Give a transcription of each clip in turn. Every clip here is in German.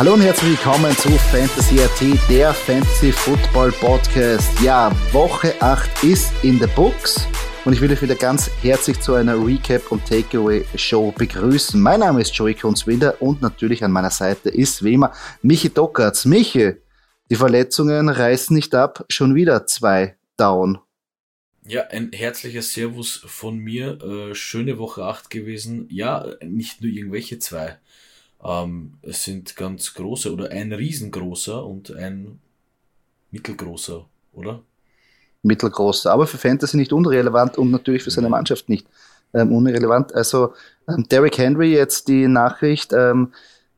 Hallo und herzlich willkommen zu Fantasy AT, der Fantasy Football Podcast. Ja, Woche 8 ist in the books und ich will euch wieder ganz herzlich zu einer Recap und Takeaway Show begrüßen. Mein Name ist Joey Kunzwinder und natürlich an meiner Seite ist wie immer Michi Dockertz. Michi, die Verletzungen reißen nicht ab, schon wieder zwei down. Ja, ein herzliches Servus von mir. Äh, schöne Woche 8 gewesen. Ja, nicht nur irgendwelche zwei. Ähm, es sind ganz große oder ein riesengroßer und ein mittelgroßer, oder? Mittelgroßer, aber für Fantasy nicht unrelevant und natürlich für seine Mannschaft nicht ähm, unrelevant. Also ähm, Derrick Henry jetzt die Nachricht ähm,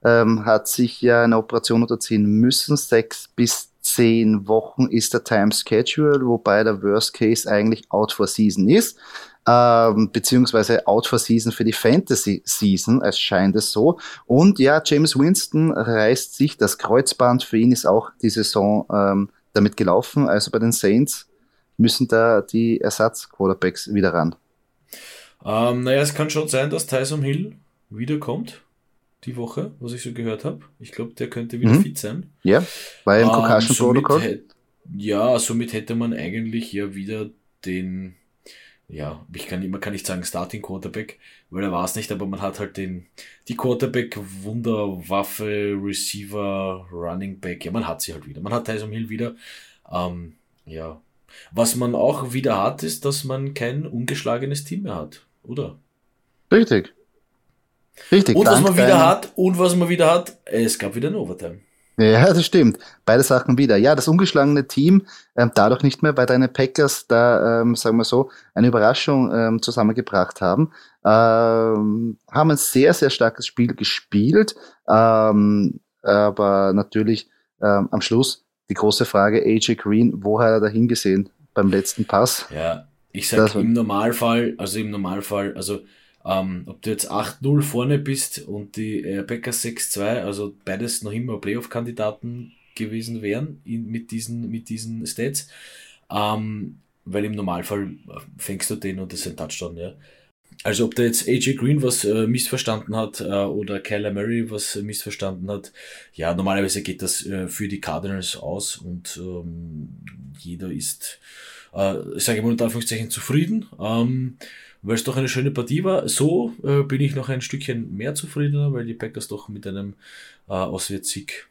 ähm, hat sich ja eine Operation unterziehen müssen. Sechs bis zehn Wochen ist der Time Schedule, wobei der Worst Case eigentlich out for season ist ähm, beziehungsweise out for season für die Fantasy Season, es scheint es so. Und ja, James Winston reißt sich das Kreuzband, für ihn ist auch die Saison ähm, damit gelaufen. Also bei den Saints müssen da die Ersatz-Quarterbacks wieder ran. Ähm, naja, es kann schon sein, dass Tyson Hill wiederkommt die Woche, was ich so gehört habe. Ich glaube, der könnte wieder mhm. fit sein. Ja, bei dem ähm, Concussion Protocol. Ja, somit hätte man eigentlich ja wieder den ja, ich kann, man kann nicht sagen Starting Quarterback, weil er war es nicht, aber man hat halt den, die Quarterback Wunderwaffe, Receiver, Running Back, ja, man hat sie halt wieder. Man hat Tyson Hill wieder. Ähm, ja. Was man auch wieder hat, ist, dass man kein ungeschlagenes Team mehr hat, oder? Richtig. Richtig. Und was man wieder hat, und was man wieder hat, es gab wieder ein Overtime. Ja, das stimmt. Beide Sachen wieder. Ja, das ungeschlagene Team, ähm, dadurch nicht mehr, weil deine Packers da, ähm, sagen wir so, eine Überraschung ähm, zusammengebracht haben. Ähm, haben ein sehr, sehr starkes Spiel gespielt. Ähm, aber natürlich ähm, am Schluss die große Frage, AJ Green, wo hat er da hingesehen beim letzten Pass? Ja, ich sag im Normalfall, also im Normalfall, also ähm, ob du jetzt 8-0 vorne bist und die äh, Packers 6-2, also beides noch immer Playoff-Kandidaten gewesen wären in, mit, diesen, mit diesen Stats. Ähm, weil im Normalfall äh, fängst du den und das ist ein Touchdown, ja. Also ob da jetzt AJ Green was äh, missverstanden hat äh, oder Kyler Murray was äh, missverstanden hat, ja, normalerweise geht das äh, für die Cardinals aus und ähm, jeder ist, äh, sage ich mal unter Anführungszeichen, zufrieden. Ähm, weil es doch eine schöne Partie war. So äh, bin ich noch ein Stückchen mehr zufriedener, weil die Packers doch mit einem äh, Auswärtssieg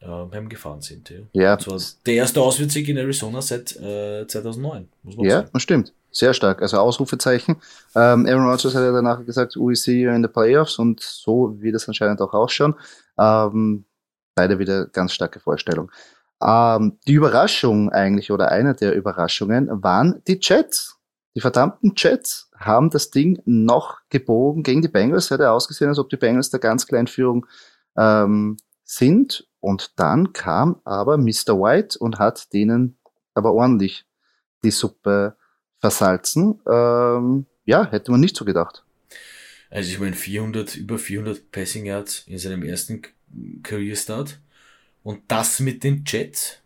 äh, heimgefahren sind. Ja. ja. Und zwar der erste Auswärtssieg in Arizona seit äh, 2009, muss man ja, sagen. Stimmt. Sehr stark. Also Ausrufezeichen. Ähm, Aaron Rodgers hat ja danach gesagt, we see you in the playoffs und so wird es anscheinend auch ausschauen. Ähm, beide wieder ganz starke Vorstellung. Ähm, die Überraschung eigentlich oder eine der Überraschungen waren die Jets. Die verdammten Jets haben das Ding noch gebogen gegen die Bengals. Hätte ausgesehen, als ob die Bengals der ganz kleinen Führung ähm, sind. Und dann kam aber Mr. White und hat denen aber ordentlich die Suppe versalzen. Ähm, ja, hätte man nicht so gedacht. Also ich meine 400, über 400 Passing Yards in seinem ersten Career Start. Und das mit den Jets.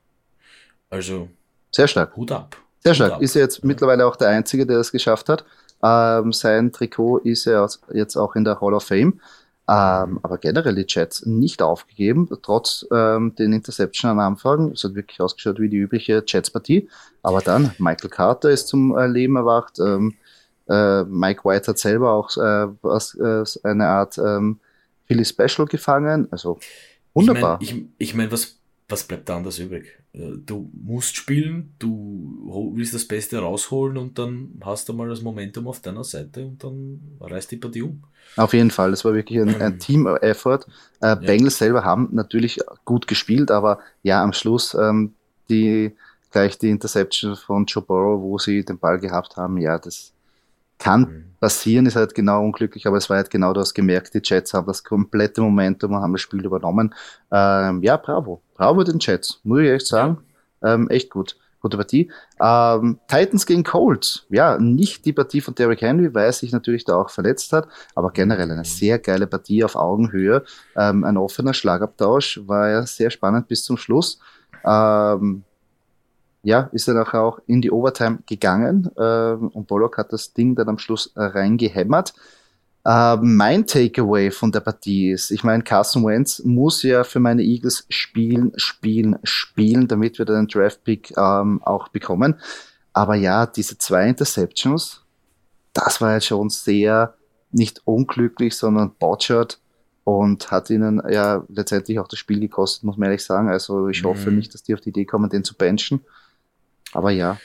Also. Sehr stark. Hut ab. Sehr stark. Ist er jetzt mittlerweile auch der Einzige, der das geschafft hat. Ähm, sein Trikot ist er jetzt auch in der Hall of Fame. Ähm, aber generell die Jets nicht aufgegeben, trotz ähm, den Interception am Anfang. Es hat wirklich ausgeschaut wie die übliche Jets-Partie. Aber dann, Michael Carter ist zum äh, Leben erwacht. Ähm, äh, Mike White hat selber auch äh, was, äh, eine Art ähm, Philly Special gefangen. Also wunderbar. Ich meine, ich, ich mein, was was bleibt da anders übrig? Äh, du musst spielen, du willst das Beste rausholen und dann hast du mal das Momentum auf deiner Seite und dann reißt die Partie um. Auf jeden Fall, das war wirklich ein, ein Team-Effort. Äh, ja. Bengals selber haben natürlich gut gespielt, aber ja, am Schluss ähm, die gleich die Interception von Joe Burrow, wo sie den Ball gehabt haben, ja, das Kann mhm. passieren, ist halt genau unglücklich, aber es war halt genau das gemerkt. Die Jets haben das komplette Momentum und haben das Spiel übernommen. Ähm, ja, bravo. Bravo den Jets, muss ich echt sagen. Ähm, echt gut gute Partie. Ähm, Titans gegen Colts. Ja, nicht die Partie von Derrick Henry, weil er sich natürlich da auch verletzt hat, aber generell eine sehr geile Partie auf Augenhöhe. Ähm, ein offener Schlagabtausch, war ja sehr spannend bis zum Schluss. Ähm, ja, ist er nachher auch in die Overtime gegangen ähm, und Bollock hat das Ding dann am Schluss äh, reingehämmert. Uh, mein Takeaway von der Partie ist, ich meine, Carson Wentz muss ja für meine Eagles spielen, spielen, spielen, damit wir den Draft-Pick ähm, auch bekommen. Aber ja, diese zwei Interceptions, das war jetzt schon sehr nicht unglücklich, sondern botchert und hat ihnen ja letztendlich auch das Spiel gekostet, muss man ehrlich sagen. Also ich hoffe mhm. nicht, dass die auf die Idee kommen, den zu benchen. Aber ja.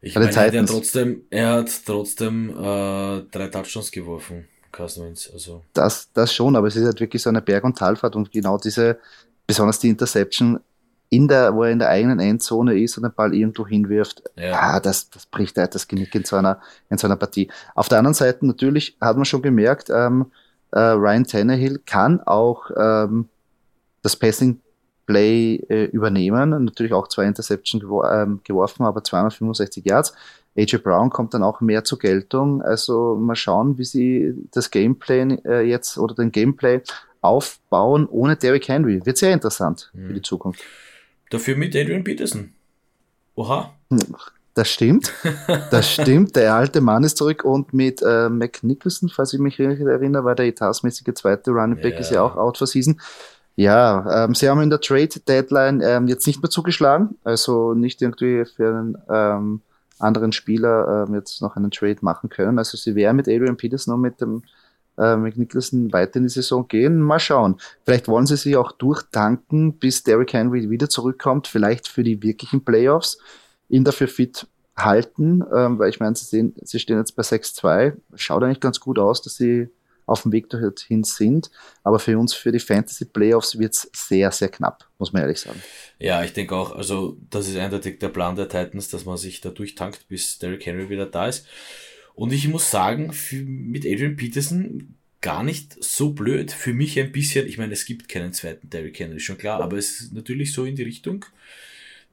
Ich meine, er hat trotzdem, er hat trotzdem äh, drei Touchdowns geworfen. Carson Wentz. Also. Das, das schon, aber es ist halt wirklich so eine Berg- und Talfahrt und genau diese, besonders die Interception, in der, wo er in der eigenen Endzone ist und den Ball irgendwo hinwirft, ja. ah, das, das bricht halt das Genick in so, einer, in so einer Partie. Auf der anderen Seite natürlich hat man schon gemerkt, ähm, äh, Ryan Tannehill kann auch ähm, das Passing Play äh, übernehmen. Natürlich auch zwei Interception gewor ähm, geworfen, aber 265 Yards. AJ Brown kommt dann auch mehr zur Geltung. Also mal schauen, wie sie das Gameplay äh, jetzt oder den Gameplay aufbauen ohne Derrick Henry. Wird sehr interessant mhm. für die Zukunft. Dafür mit Adrian Peterson. Oha. Das stimmt. Das stimmt. Der alte Mann ist zurück und mit äh, Mac Nicholson, falls ich mich richtig erinnere, war der etatmäßige zweite Running Back, ja. ist ja auch out for season. Ja, ähm, sie haben in der Trade Deadline ähm, jetzt nicht mehr zugeschlagen, also nicht irgendwie für einen ähm, anderen Spieler ähm, jetzt noch einen Trade machen können. Also sie werden mit Adrian Peterson und mit dem äh, mit Nicholson weiter in die Saison gehen. Mal schauen. Vielleicht wollen sie sich auch durchtanken, bis Derrick Henry wieder zurückkommt, vielleicht für die wirklichen Playoffs, ihn dafür fit halten, ähm, weil ich meine, sie, sehen, sie stehen jetzt bei 6-2. Schaut eigentlich ganz gut aus, dass sie auf dem Weg dorthin sind. Aber für uns, für die Fantasy Playoffs, wird es sehr, sehr knapp, muss man ehrlich sagen. Ja, ich denke auch, also das ist eindeutig der Plan der Titans, dass man sich da durchtankt, bis Derrick Henry wieder da ist. Und ich muss sagen, für, mit Adrian Peterson gar nicht so blöd. Für mich ein bisschen, ich meine, es gibt keinen zweiten Derrick Henry, schon klar, aber es ist natürlich so in die Richtung.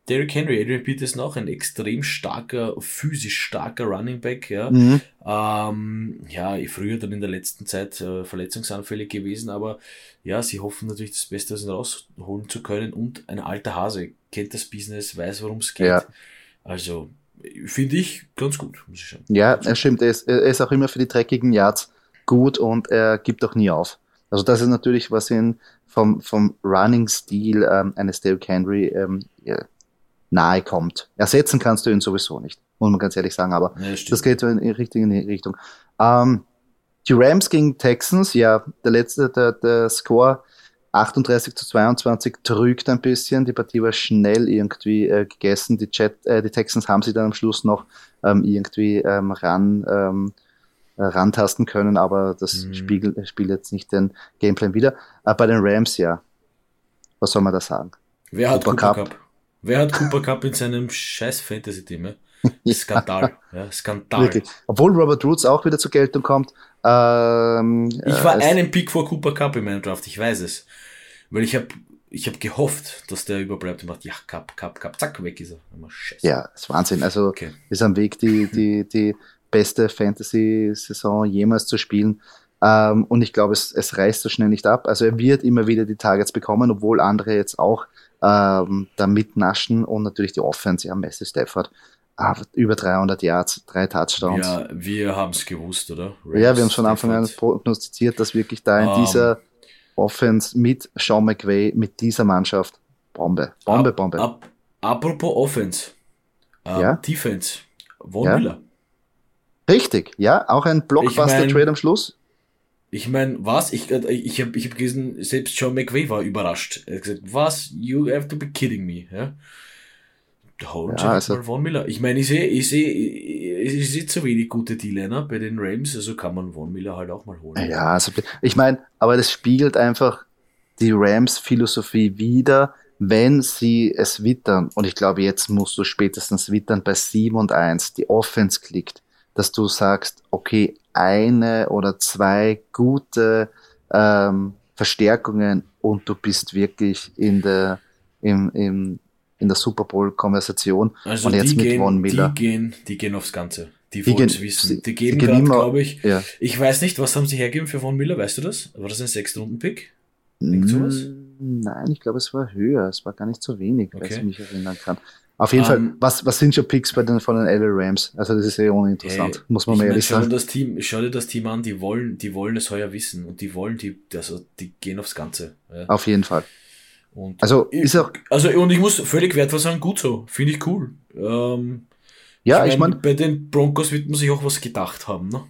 Derrick Henry, Adrian Peterson auch ein extrem starker, physisch starker Running Back, ja. Mhm. Ähm, ja, früher dann in der letzten Zeit äh, verletzungsanfällig gewesen, aber ja, sie hoffen natürlich das Beste aus ihm rausholen zu können und ein alter Hase, kennt das Business, weiß, worum es geht. Ja. Also, finde ich ganz gut, muss ich sagen. Ja, er stimmt, er ist, er ist auch immer für die dreckigen Yards gut und er gibt auch nie auf. Also das ist natürlich, was ihn vom, vom Running-Stil ähm, eines Derrick Henry ähm, ja, nahe kommt. Ersetzen kannst du ihn sowieso nicht, muss man ganz ehrlich sagen, aber ja, das geht in die richtige Richtung. Ähm, die Rams gegen Texans, ja, der letzte, der, der Score 38 zu 22 trügt ein bisschen. Die Partie war schnell irgendwie äh, gegessen. Die, Chat, äh, die Texans haben sie dann am Schluss noch ähm, irgendwie ähm, ran, ähm, äh, rantasten können, aber das mhm. spiegelt, spielt jetzt nicht den Gameplan wieder. Äh, bei den Rams, ja. Was soll man da sagen? Wer hat Cooper, Cup? Cup? Wer hat Cooper Cup in seinem scheiß Fantasy-Team? Skandal. ja, Skandal. Wirklich. Obwohl Robert Roots auch wieder zur Geltung kommt. Ähm, ich war äh, einen Pick vor Cooper Cup in meinem Draft, ich weiß es. Weil ich habe ich hab gehofft, dass der überbleibt und macht, ja, Cup, Cup, Cup, zack, weg ist er. Scheiße. Ja, ist Wahnsinn. Also okay. ist am Weg, die, die, die beste Fantasy-Saison jemals zu spielen. Ähm, und ich glaube, es, es reißt so schnell nicht ab. Also er wird immer wieder die Targets bekommen, obwohl andere jetzt auch ähm, da mitnaschen und natürlich die Offense, ja, Messi Stafford, ah, über 300 Yards, drei Touchdowns. Ja, wir haben es gewusst, oder? Rams, ja, wir haben es von Anfang an prognostiziert, dass wirklich da in um, ähm. dieser Offense mit Sean McVay, mit dieser Mannschaft, Bombe, Bombe, ab, Bombe. Ab, apropos Offense, ähm, ja? Defense, Von ja? Richtig, ja, auch ein Blockbuster-Trade ich mein, am Schluss. Ich meine, was? Ich, äh, ich habe ich hab gelesen, selbst John McVay war überrascht. Er hat gesagt, was? You have to be kidding me. Ja? Holen ja, also, mal Von Miller. Ich meine, ich sehe ich seh, ich seh zu wenig gute D-Liner bei den Rams, also kann man Von Miller halt auch mal holen. Ja, also ich meine, aber das spiegelt einfach die Rams-Philosophie wieder, wenn sie es wittern. Und ich glaube, jetzt musst du spätestens wittern bei 7 und 1. Die Offense klickt dass du sagst, okay, eine oder zwei gute ähm, Verstärkungen und du bist wirklich in der, im, im, in der Super Bowl-Konversation. Also und jetzt die mit gehen, Von Miller. Die gehen, die gehen aufs Ganze. Die wollen gehen- wissen. Die geben gerade, glaube ich, Ja. ich weiß nicht, was haben sie hergegeben für Von Miller, weißt du das? War das ein? Irgend sowas? Mm, Nein, ich glaube, es war höher. Es war gar nicht so wenig, wenn Okay. ich mich erinnern kann. Auf jeden Ähm, Fall, was, was sind schon Picks bei den, von den LA Rams? Also, das ist eh uninteressant, Hey, muss man ich mal mein, ehrlich sagen. das Team, schau dir das Team an, die wollen, die wollen es heuer wissen und die wollen die, also die gehen aufs Ganze. Ja. Auf jeden Fall. Und Also, ich, ist auch, also und ich muss völlig wertvoll sagen, gut so, finde ich cool. Ähm, ja, ich mein, meine, bei den Broncos wird man sich auch was gedacht haben, ne?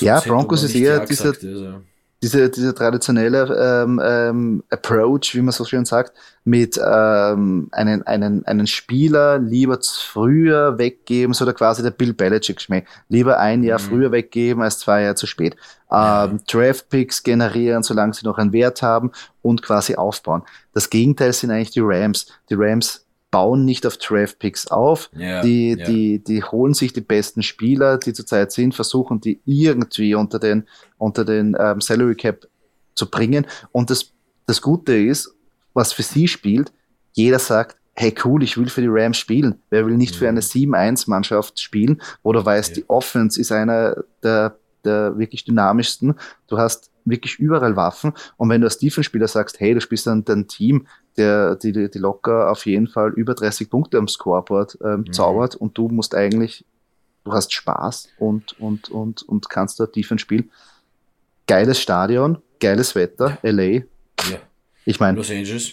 Ja, Broncos ist eher dieser- also. Diese, diese traditionelle ähm, ähm, Approach, wie man so schön sagt, mit ähm, einen, einen, einen Spieler lieber früher weggeben, so der quasi der Bill Belichick Schmäh. Lieber ein Jahr Mhm. früher weggeben als zwei Jahre zu spät. Ähm, Draft Picks generieren, solange sie noch einen Wert haben und quasi aufbauen. Das Gegenteil sind eigentlich die Rams. Die Rams bauen nicht auf Draft Picks auf, Ja, die, ja. die, die holen sich die besten Spieler, die zurzeit sind, versuchen die irgendwie unter den, unter den ähm, Salary Cap zu bringen. Und das, das Gute ist, was für sie spielt, jeder sagt, hey cool, ich will für die Rams spielen. Wer will nicht für eine 7-1-Mannschaft spielen, wo du weißt, Ja. die Offense ist einer der, der wirklich dynamischsten. Du hast wirklich überall Waffen. Und wenn du als Defense-Spieler sagst, hey, du spielst dann dein Team, der, die, die locker auf jeden Fall über 30 Punkte am Scoreboard ähm, Mhm. zaubert und du musst eigentlich, du hast Spaß und, und, und, und kannst dort Defense spielen. Geiles Stadion, geiles Wetter, LA. ja. Ich meine, Los Angeles.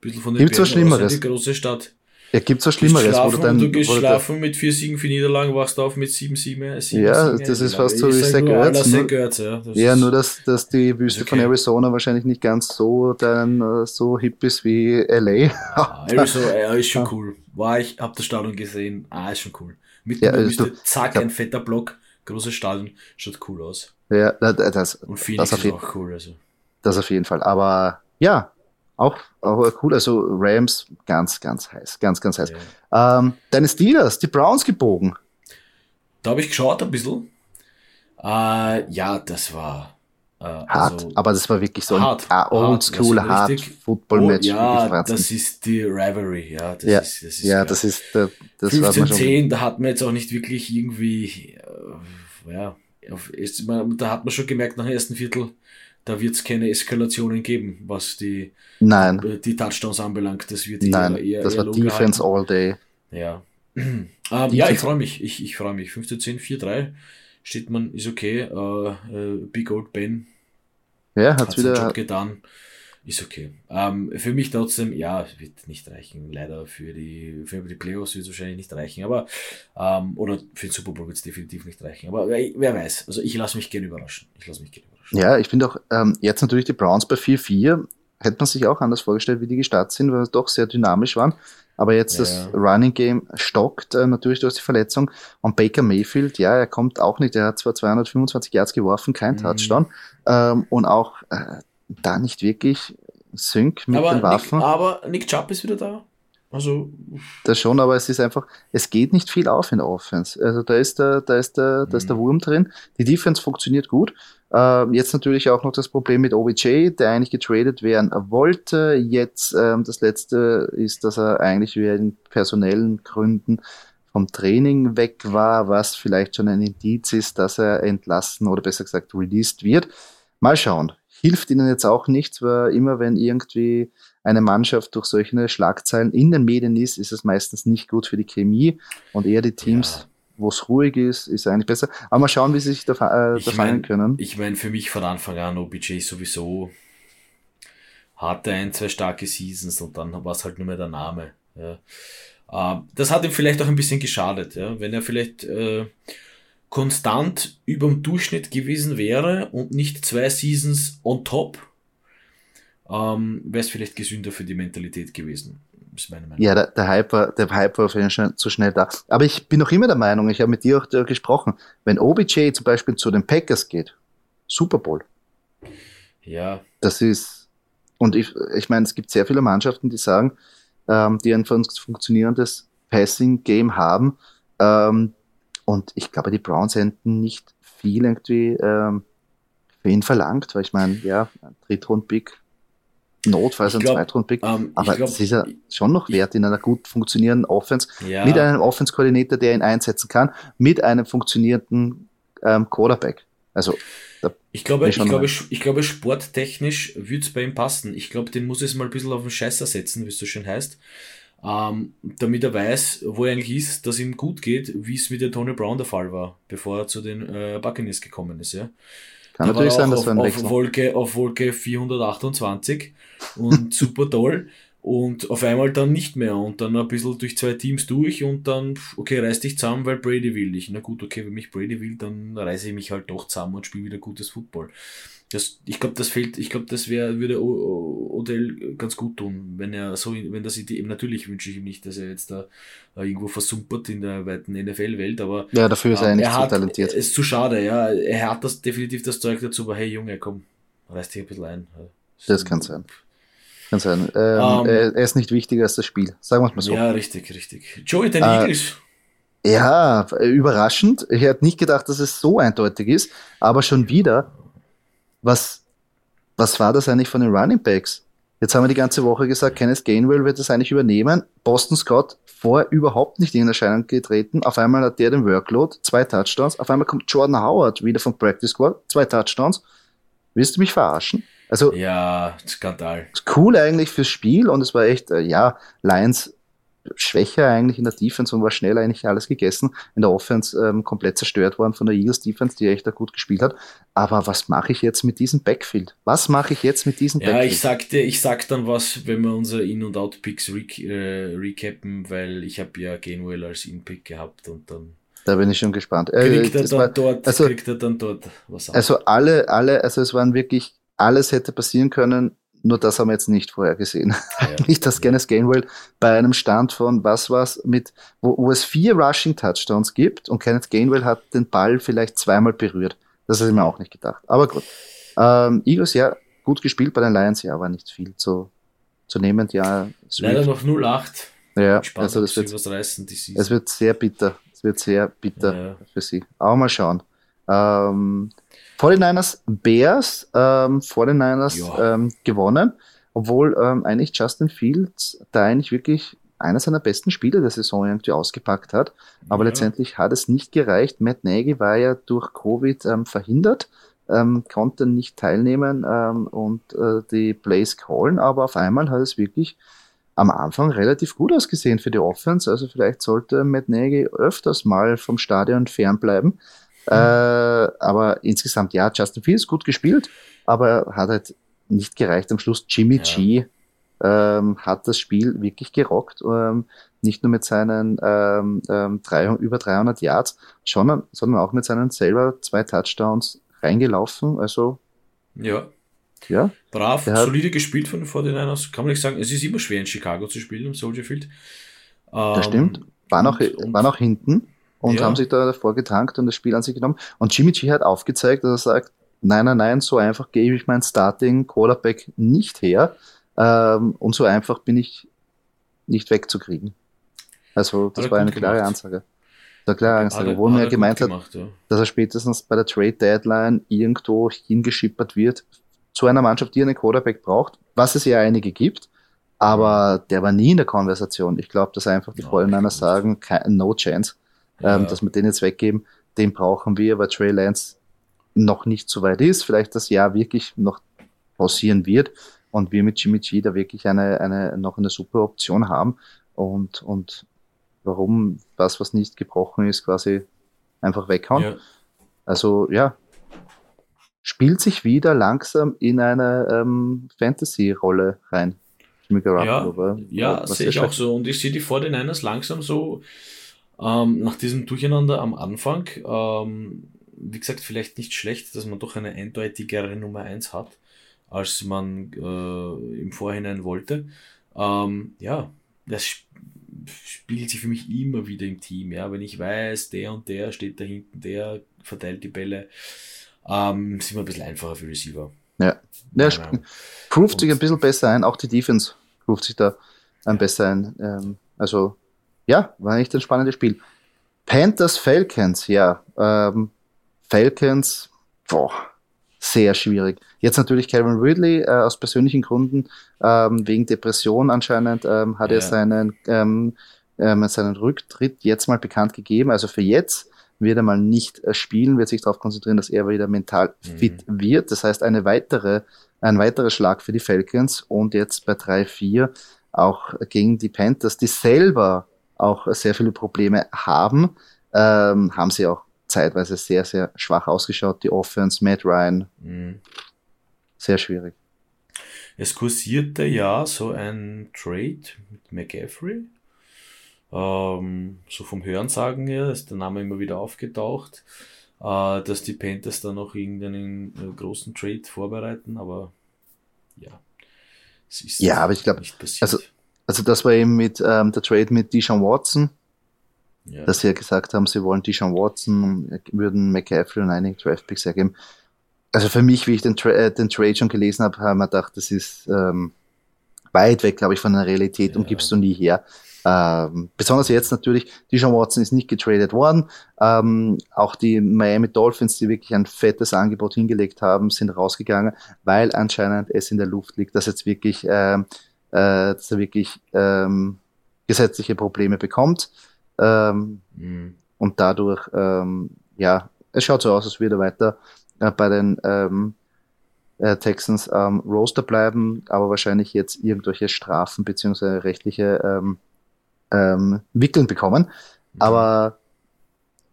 Bisschen von den Bergen aus Schlimmeres? Die große Stadt. Ja, gibt's was Schlimmeres, wo du dann, du gehst schlafen mit vier Siegen, vier Niederlagen, wachst auf mit sieben, sieben, äh, sieben Ja, sieben, das ist Niederlagen. fast so wie sag Zach Ertz, ja. Das ja, nur dass, dass die Wüste Ist von okay. Arizona wahrscheinlich nicht ganz so dann äh, so hip ist wie LA. Ah, Arizona, ja, ist schon cool. War ich, hab das Stadion gesehen. Ah, ist schon cool. Mit Ja, der also Wüste, du- zack, glaub- ein fetter Block, großes Stadion, schaut cool aus. ja, da- da- das, Und Phoenix auf ist auch cool. Also. das auf jeden Fall. Aber ja, auch, auch cool. Also Rams ganz, ganz heiß, ganz, ganz heiß. Ja. Ähm, deine Steelers, die Browns gebogen. Da habe ich geschaut ein bisschen. Äh, ja, das war äh, Hart, also, aber das war wirklich so ein hart, ah, oldschool, hart, hart richtig- Football-Match. Oh, ja, das ist die Rivalry. Ja, das ja, ist, das ist ja, das ist, äh, das war man schon. 15-10, da hat man jetzt auch nicht wirklich irgendwie, äh, ja, auf, ist, man, da hat man schon gemerkt nach dem ersten Viertel, da wird es keine Eskalationen geben, was die, Nein, äh, die Touchdowns anbelangt. Das wird nein, eher, das eher war Defense gehalten. all day. Ja. ähm, ja, ich freue mich. Ich, ich freue mich. 15-10, 4-3 steht man, ist okay. Äh, äh, Big Old Ben Ja, hat wieder, Job getan. Ist okay. Ähm, für mich trotzdem, ja, wird nicht reichen. Leider für die, für die Playoffs wird es wahrscheinlich nicht reichen. Aber, ähm, oder für den Super Bowl wird es definitiv nicht reichen. Aber wer, wer weiß. Also ich lasse mich gerne überraschen. Ich lasse mich gerne überraschen. ja, ich finde auch, ähm, jetzt natürlich die Browns bei 4-4, hätte man sich auch anders vorgestellt, wie die gestartet sind, weil sie doch sehr dynamisch waren. Aber jetzt Ja, das ja. Running Game stockt, äh, natürlich durch die Verletzung. Und Baker Mayfield, ja, er kommt auch nicht. Er hat zwar 225 Yards geworfen, kein Mhm. Touchdown. Ähm, und auch äh, da nicht wirklich Sync mit aber, den Nick, Waffen. aber Nick Chubb ist wieder da. Also, Das schon, aber es ist einfach, es geht nicht viel auf in der Offense. Also da ist der, da ist der, da ist der Mhm. Wurm drin. Die Defense funktioniert gut. Ähm, jetzt natürlich auch noch das Problem mit OBJ, der eigentlich getradet werden wollte. Jetzt ähm, das letzte ist, dass er eigentlich wegen personellen Gründen vom Training weg war, was vielleicht schon ein Indiz ist, dass er entlassen oder besser gesagt released wird. Mal schauen. Hilft ihnen jetzt auch nichts, weil immer wenn irgendwie eine Mannschaft durch solche Schlagzeilen in den Medien ist, ist es meistens nicht gut für die Chemie und eher die Teams, Ja. wo es ruhig ist, ist eigentlich besser. Aber mal schauen, wie sie sich da, äh, da fangen mein- können. Ich meine, für mich von Anfang an, OBJ sowieso hatte ein, zwei starke Seasons und dann war es halt nur mehr der Name. Ja. Ähm, das hat ihm vielleicht auch ein bisschen geschadet, ja. wenn er vielleicht äh, konstant über dem Durchschnitt gewesen wäre und nicht zwei Seasons on top, ähm, wäre es vielleicht gesünder für die Mentalität gewesen. Ja, der, der, Hype war, der Hype war auf jeden Fall zu schnell da. Aber ich bin noch immer der Meinung, ich habe mit dir auch da gesprochen, wenn OBJ zum Beispiel zu den Packers geht, Super Bowl, Ja, das ist, und ich, ich meine, es gibt sehr viele Mannschaften, die sagen, ähm, die ein fun funktionierendes Passing-Game haben, ähm, Und ich glaube, die Browns hätten nicht viel irgendwie ähm, für ihn verlangt, weil ich meine, ja, Drittrund-Pick, notfalls ein Zweitrund-Pick, ähm, aber glaub, das ist ja schon noch wert in einer gut funktionierenden Offense, ja. mit einem Offense-Koordinator, der ihn einsetzen kann, mit einem funktionierenden ähm, Quarterback. Also ich glaube, ich, glaube, ich glaube, sporttechnisch würde es bei ihm passen. Ich glaube, den muss es mal ein bisschen auf den Scheißer setzen, wie es so schön heißt. Ähm, damit er weiß, wo er eigentlich ist, dass ihm gut geht, wie es mit der Tony Brown der Fall war, bevor er zu den äh, Buccaneers gekommen ist. Ja. Kann da natürlich sein, dass auf, wir auf Wolke, auf Wolke 428 und super toll und auf einmal dann nicht mehr und dann ein bisschen durch zwei Teams durch und dann, okay, reiß dich zusammen, weil Brady will dich. Na gut, okay, wenn mich Brady will, dann reiße ich mich halt doch zusammen und spiele wieder gutes Football. Das, ich glaube, das fehlt, ich glaube, das wäre, würde Odell ganz gut tun, wenn er so, wenn das Idee, natürlich wünsche ich ihm nicht, dass er jetzt da irgendwo versumpert in der weiten NFL-Welt, aber. Ja, dafür ist er ähm, nicht so talentiert. Ist zu schade, ja. Er hat das definitiv das Zeug dazu, aber hey Junge, komm, reiß dich ein bisschen ein. Das kann sein. Kann sein. Ähm, um, ähm, er ist nicht wichtiger als das Spiel, sagen wir es mal so. Ja, richtig, richtig. Joey, dein äh, Eagles. Ja, überraschend. Ich hätte nicht gedacht, dass es so eindeutig ist, aber schon wieder was, was war das eigentlich von den Running Backs? Jetzt haben wir die ganze Woche gesagt, Kenneth Gainwell wird das eigentlich übernehmen. Boston Scott vorher überhaupt nicht in Erscheinung getreten. Auf einmal hat der den Workload, zwei Touchdowns. Auf einmal kommt Jordan Howard wieder vom Practice Squad, zwei Touchdowns. Willst du mich verarschen? Also ja, Skandal. Cool eigentlich fürs Spiel und es war echt, äh, ja, Lions schwächer eigentlich in der Defense und war schnell eigentlich alles gegessen. In der Offense ähm, komplett zerstört worden von der Eagles Defense, die echt da gut gespielt hat. Aber was mache ich jetzt mit diesem Backfield? Was mache ich jetzt mit diesem ja, Backfield? Ja, ich sagte, ich sag dann was, wenn wir unsere In- und Out-Picks re äh, recappen, weil ich habe ja Gainwell als In-Pick gehabt und dann da bin ich schon gespannt. Äh, kriegt, er dann war, dort, also, kriegt er dann dort was an. Also alle, alle, also es waren wirklich, alles hätte passieren können nur das haben wir jetzt nicht vorher gesehen. Ja. nicht, dass Kenneth Gainwell bei einem Stand von was war's mit, wo, wo es vier Rushing Touchdowns gibt und Kenneth Gainwell hat den Ball vielleicht zweimal berührt. Das hätte ich mir auch nicht gedacht. Aber gut. Ähm, Eagles, ja, gut gespielt bei den Lions, ja, war nicht viel zu, zu nehmen. Ja, Leider noch 0-8. Ja, Spannend, also das wird, was reißen, es wird sehr bitter. Es wird sehr bitter ja. für sie. Aber mal schauen. Ähm, 49ers Bears, ähm, 49ers ja. ähm, gewonnen, obwohl ähm, eigentlich Justin Fields da eigentlich wirklich einer seiner besten Spiele der Saison irgendwie ausgepackt hat. Aber ja. letztendlich hat es nicht gereicht. Matt Nagy war ja durch Covid ähm, verhindert, ähm, konnte nicht teilnehmen ähm, und äh, die Plays callen, aber auf einmal hat es wirklich am Anfang relativ gut ausgesehen für die Offense. Also vielleicht sollte Matt Nagy öfters mal vom Stadion fernbleiben. Äh, aber insgesamt, ja, Justin Fields gut gespielt, aber hat halt nicht gereicht. Am Schluss Jimmy ja. G ähm, hat das Spiel wirklich gerockt. Ähm, nicht nur mit seinen ähm, ähm, drei, über 300 Yards, schon, sondern auch mit seinen selber zwei Touchdowns reingelaufen. Also ja. Ja. Brav, solide gespielt von den 49ers. Kann man nicht sagen, es ist immer schwer in Chicago zu spielen, im Soldier Field. das stimmt. War noch, war noch hinten und ja. haben sich da davor getankt und das Spiel an sich genommen. Und Jimmy G hat aufgezeigt, dass er sagt, nein, nein, nein, so einfach gebe ich mein Starting Quarterback nicht her ähm, und so einfach bin ich nicht wegzukriegen. Also das war eine klare gemacht. Ansage. Eine klare Ansage, wo er gemeint hat, gemacht, ja. dass er spätestens bei der Trade Deadline irgendwo hingeschippert wird zu einer Mannschaft, die einen Quarterback braucht, was es ja einige gibt. Aber der war nie in der Konversation. Ich glaube, dass einfach die Vollmänner sagen, kein, no chance ja. ähm, dass wir den jetzt weggeben, den brauchen wir, weil Trey Lance noch nicht so weit ist, vielleicht das Jahr wirklich noch pausieren wird und wir mit Jimmy G da wirklich eine, eine, noch eine super Option haben und, und warum das, was nicht gebrochen ist, quasi einfach weghauen. Ja. Also ja, spielt sich wieder langsam in eine ähm, Fantasy-Rolle rein. Ja, ja sehe ich auch so. Und ich sehe die 49ers langsam so ähm, nach diesem Durcheinander am Anfang, ähm, wie gesagt, vielleicht nicht schlecht, dass man doch eine eindeutigere Nummer 1 hat, als man äh, im Vorhinein wollte. Ähm, ja, das spiegelt sich für mich immer wieder im Team. Ja, wenn ich weiß, der und der steht da hinten, der verteilt die Bälle, ähm, sind wir ein bisschen einfacher für Receiver. Ja, ja proved sich ein bisschen besser ein, auch die Defense proved sich da ein besser ein. Ähm, also ja, war echt ein spannendes Spiel. Panthers Falcons, ja. Ähm, Falcons, boah, sehr schwierig. Jetzt natürlich Calvin Ridley äh, aus persönlichen Gründen, ähm, wegen Depression anscheinend, ähm, hat ja. er seinen, ähm, ähm, seinen Rücktritt jetzt mal bekannt gegeben. Also für jetzt wird er mal nicht äh, spielen, wird sich darauf konzentrieren, dass er wieder mental mhm. fit wird. Das heißt, eine weitere, ein weiterer Schlag für die Falcons und jetzt bei 3-4 auch gegen die Panthers, die selber auch sehr viele Probleme haben, ähm, haben sie auch zeitweise sehr, sehr schwach ausgeschaut. Die Offense, Matt Ryan, mhm. sehr schwierig. Es kursierte ja so ein Trade mit McCaffrey. Ähm, so vom Hörensagen her ist der Name immer wieder aufgetaucht, äh, dass die Panthers da noch irgendeinen äh, großen Trade vorbereiten, aber ja, es ist ja, aber ich glaube, also, also das war eben mit ähm, der Trade mit Deshaun Watson, ja. dass sie ja gesagt haben, sie wollen Deshaun Watson würden McCaffrey und einige Draftpicks hergeben. Also für mich, wie ich den, Tra äh, den Trade schon gelesen habe, habe ich mir gedacht, das ist ähm, weit weg, glaube ich, von der Realität ja. und gibst du nie her. Ähm, besonders jetzt natürlich, Deshaun Watson ist nicht getradet worden. Ähm, auch die Miami Dolphins, die wirklich ein fettes Angebot hingelegt haben, sind rausgegangen, weil anscheinend es in der Luft liegt, dass jetzt wirklich, ähm, äh, dass er wirklich ähm, gesetzliche Probleme bekommt. Ähm, mhm. Und dadurch, ähm, ja, es schaut so aus, als würde er weiter äh, bei den ähm, äh, Texans ähm, Roster bleiben, aber wahrscheinlich jetzt irgendwelche Strafen beziehungsweise rechtliche ähm, ähm, Wickeln bekommen. Mhm. Aber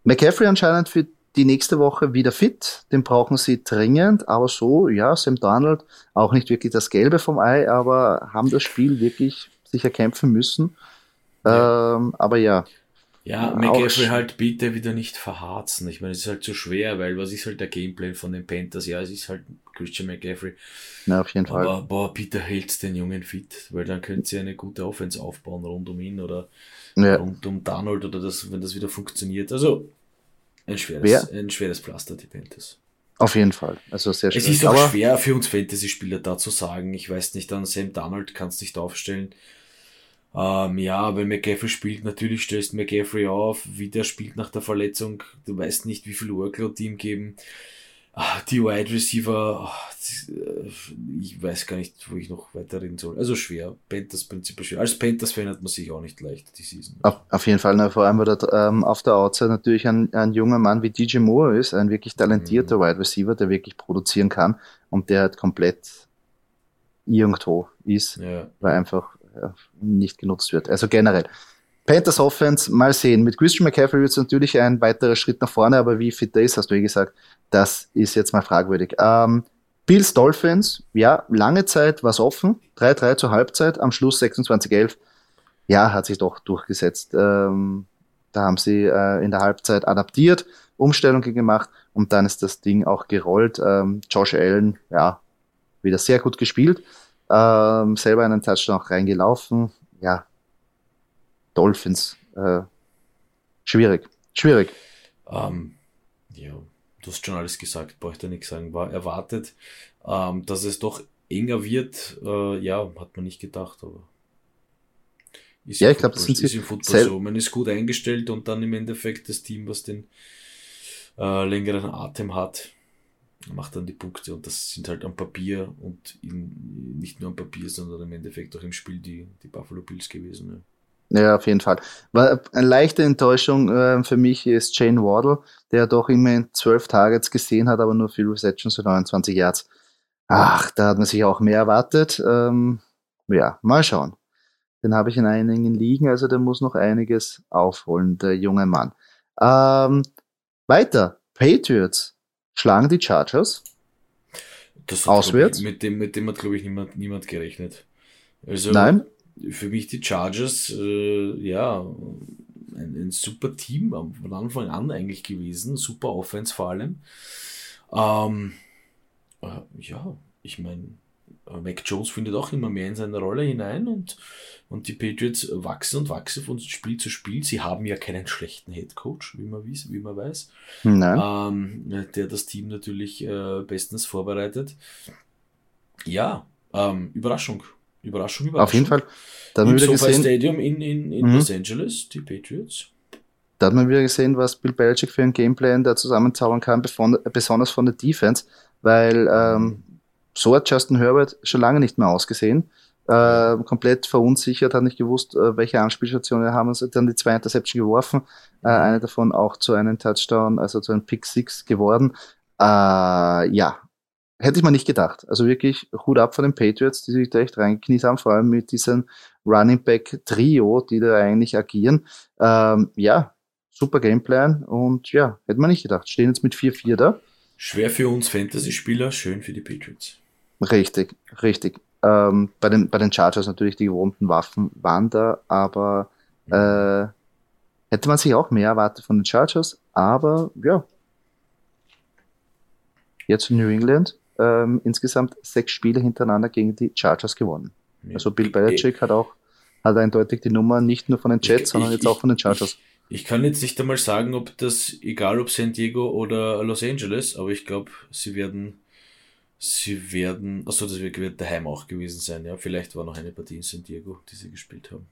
McCaffrey anscheinend für die nächste Woche wieder fit. Den brauchen sie dringend. Aber so, ja, Sam Donald, auch nicht wirklich das Gelbe vom Ei, aber haben das Spiel wirklich sich erkämpfen müssen. Ja. Ähm, aber ja, ja, McCaffrey halt bitte wieder nicht verharzen. Ich meine, es ist halt zu schwer, weil was ist halt der Gameplan von den Panthers? Ja, es ist halt Christian McCaffrey. Na, auf jeden Fall. Aber boah, bitte hält den Jungen fit, weil dann könnt ihr eine gute Offense aufbauen rund um ihn oder ja. rund um Donald oder das, wenn das wieder funktioniert. Also ein schweres, ein schweres Pflaster, die Panthers. Auf jeden Fall. Also sehr schwer. Es ist auch schwer für uns Fantasy-Spieler da zu sagen. Ich weiß nicht, an Sam Donald kannst nicht aufstellen. Ähm, ja, wenn McCaffrey spielt, natürlich stößt McCaffrey auf, wie der spielt nach der Verletzung. Du weißt nicht, wie viel Workload die ihm geben. Ah, die Wide Receiver, oh, ich weiß gar nicht, wo ich noch weiter reden soll. Also schwer. Panthers prinzipiell schwer. Als Panthers-Fan hat man sich auch nicht leicht, die Season. Auf, auf jeden Fall, ne, vor allem, weil da, ähm, auf der Outside natürlich ein, ein junger Mann wie DJ Moore ist, ein wirklich talentierter mhm. Wide Receiver, der wirklich produzieren kann und der halt komplett irgendwo ist, ja. weil einfach nicht genutzt wird. Also generell. Panthers Offense, mal sehen. Mit Christian McCaffrey wird es natürlich ein weiterer Schritt nach vorne, aber wie fit er ist, hast du eh gesagt, das ist jetzt mal fragwürdig. Ähm, Bills Dolphins, ja, lange Zeit war es offen. 3-3 zur Halbzeit, am Schluss 26-11. Ja, hat sich doch durchgesetzt. Ähm, da haben sie äh, in der Halbzeit adaptiert, Umstellungen gemacht und dann ist das Ding auch gerollt. Ähm, Josh Allen, ja, wieder sehr gut gespielt. Ähm, selber einen Touchdown auch reingelaufen. Ja, Dolphins. Äh, schwierig. Schwierig. Ähm, ja, du hast schon alles gesagt, bräuchte nichts sagen. War erwartet, ähm, dass es doch enger wird. Äh, ja, hat man nicht gedacht, aber. Ist ja, ich glaube, das sind ist im Football so. Man ist gut eingestellt und dann im Endeffekt das Team, was den äh, längeren Atem hat, macht dann die Punkte und das sind halt am Papier und in, nicht nur am Papier, sondern im Endeffekt auch im Spiel die, die Buffalo Bills gewesen. Ja. Ja auf jeden Fall. War eine leichte Enttäuschung äh, für mich ist Jane Wardle, der doch immerhin zwölf Targets gesehen hat, aber nur vier Receptions für 29 Yards. Ach, da hat man sich auch mehr erwartet. Ähm, ja, mal schauen. Den habe ich in einigen liegen, also der muss noch einiges aufholen, der junge Mann. Ähm, weiter, Patriots schlagen die Chargers. Das auswärts. Ich, mit dem, mit dem hat, glaube ich, niemand, niemand gerechnet. Also, Nein. Für mich die Chargers, äh, ja, ein, ein, super Team von Anfang an eigentlich gewesen. Super Offense vor allem. Ähm, äh, ja, ich meine, Mac Jones findet auch immer mehr in seine Rolle hinein und, und die Patriots wachsen und wachsen von Spiel zu Spiel. Sie haben ja keinen schlechten Head Coach, wie man, wie man weiß, ähm, der das Team natürlich äh, bestens vorbereitet. Ja, ähm, Überraschung. Überraschung, Überraschung. Auf jeden Fall. Dann Im SoFi Stadium in, in, in mhm. Los Angeles, die Patriots. da hat man wieder gesehen, was Bill Belichick für ein Gameplan da zusammenzaubern kann, besonders von der Defense, weil ähm, so hat Justin Herbert schon lange nicht mehr ausgesehen. Äh, komplett verunsichert, hat nicht gewusst, äh, welche Anspielstationen er haben. Dann die zwei Interception geworfen, äh, eine davon auch zu einem Touchdown, also zu einem Pick Six geworden. Äh, ja, hätte ich mal nicht gedacht. Also wirklich Hut ab von den Patriots, die sich da echt reingekniet haben, vor allem mit diesem Running Back Trio, die da eigentlich agieren. Ähm, ja, super Gameplan und ja, hätte man nicht gedacht. Stehen jetzt mit 4-4 da. Schwer für uns Fantasy-Spieler, schön für die Patriots. Richtig, richtig. Ähm, bei, den, bei den Chargers natürlich die gewohnten Waffen waren da, aber mhm. äh, hätte man sich auch mehr erwartet von den Chargers, aber ja. Jetzt in New England ähm, insgesamt sechs Spiele hintereinander gegen die Chargers gewonnen. Ja. Also Bill Belichick hat auch hat eindeutig die Nummer nicht nur von den Jets, ich, sondern ich, jetzt auch von den Chargers. Ich kann jetzt nicht einmal sagen, ob das, egal ob San Diego oder Los Angeles, aber ich glaube, sie werden, sie werden, achso, das wird daheim auch gewesen sein, ja. Vielleicht war noch eine Partie in San Diego, die sie gespielt haben.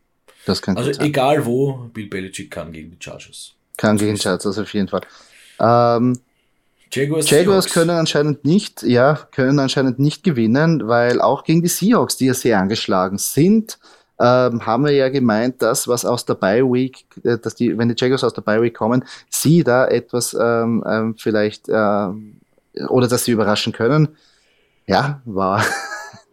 Das kann Also egal wo, Bill Belichick kann gegen die Chargers. Kann gegen die Chargers auf jeden Fall. Ähm, Jaguars, Jaguars können anscheinend nicht, ja, können anscheinend nicht gewinnen, weil auch gegen die Seahawks, die ja sehr angeschlagen sind, ähm, haben wir ja gemeint, dass was aus der Bye Week, äh, dass die, wenn die Jaguars aus der Bye Week kommen, sie da etwas ähm, ähm, vielleicht äh, oder dass sie überraschen können. Ja, war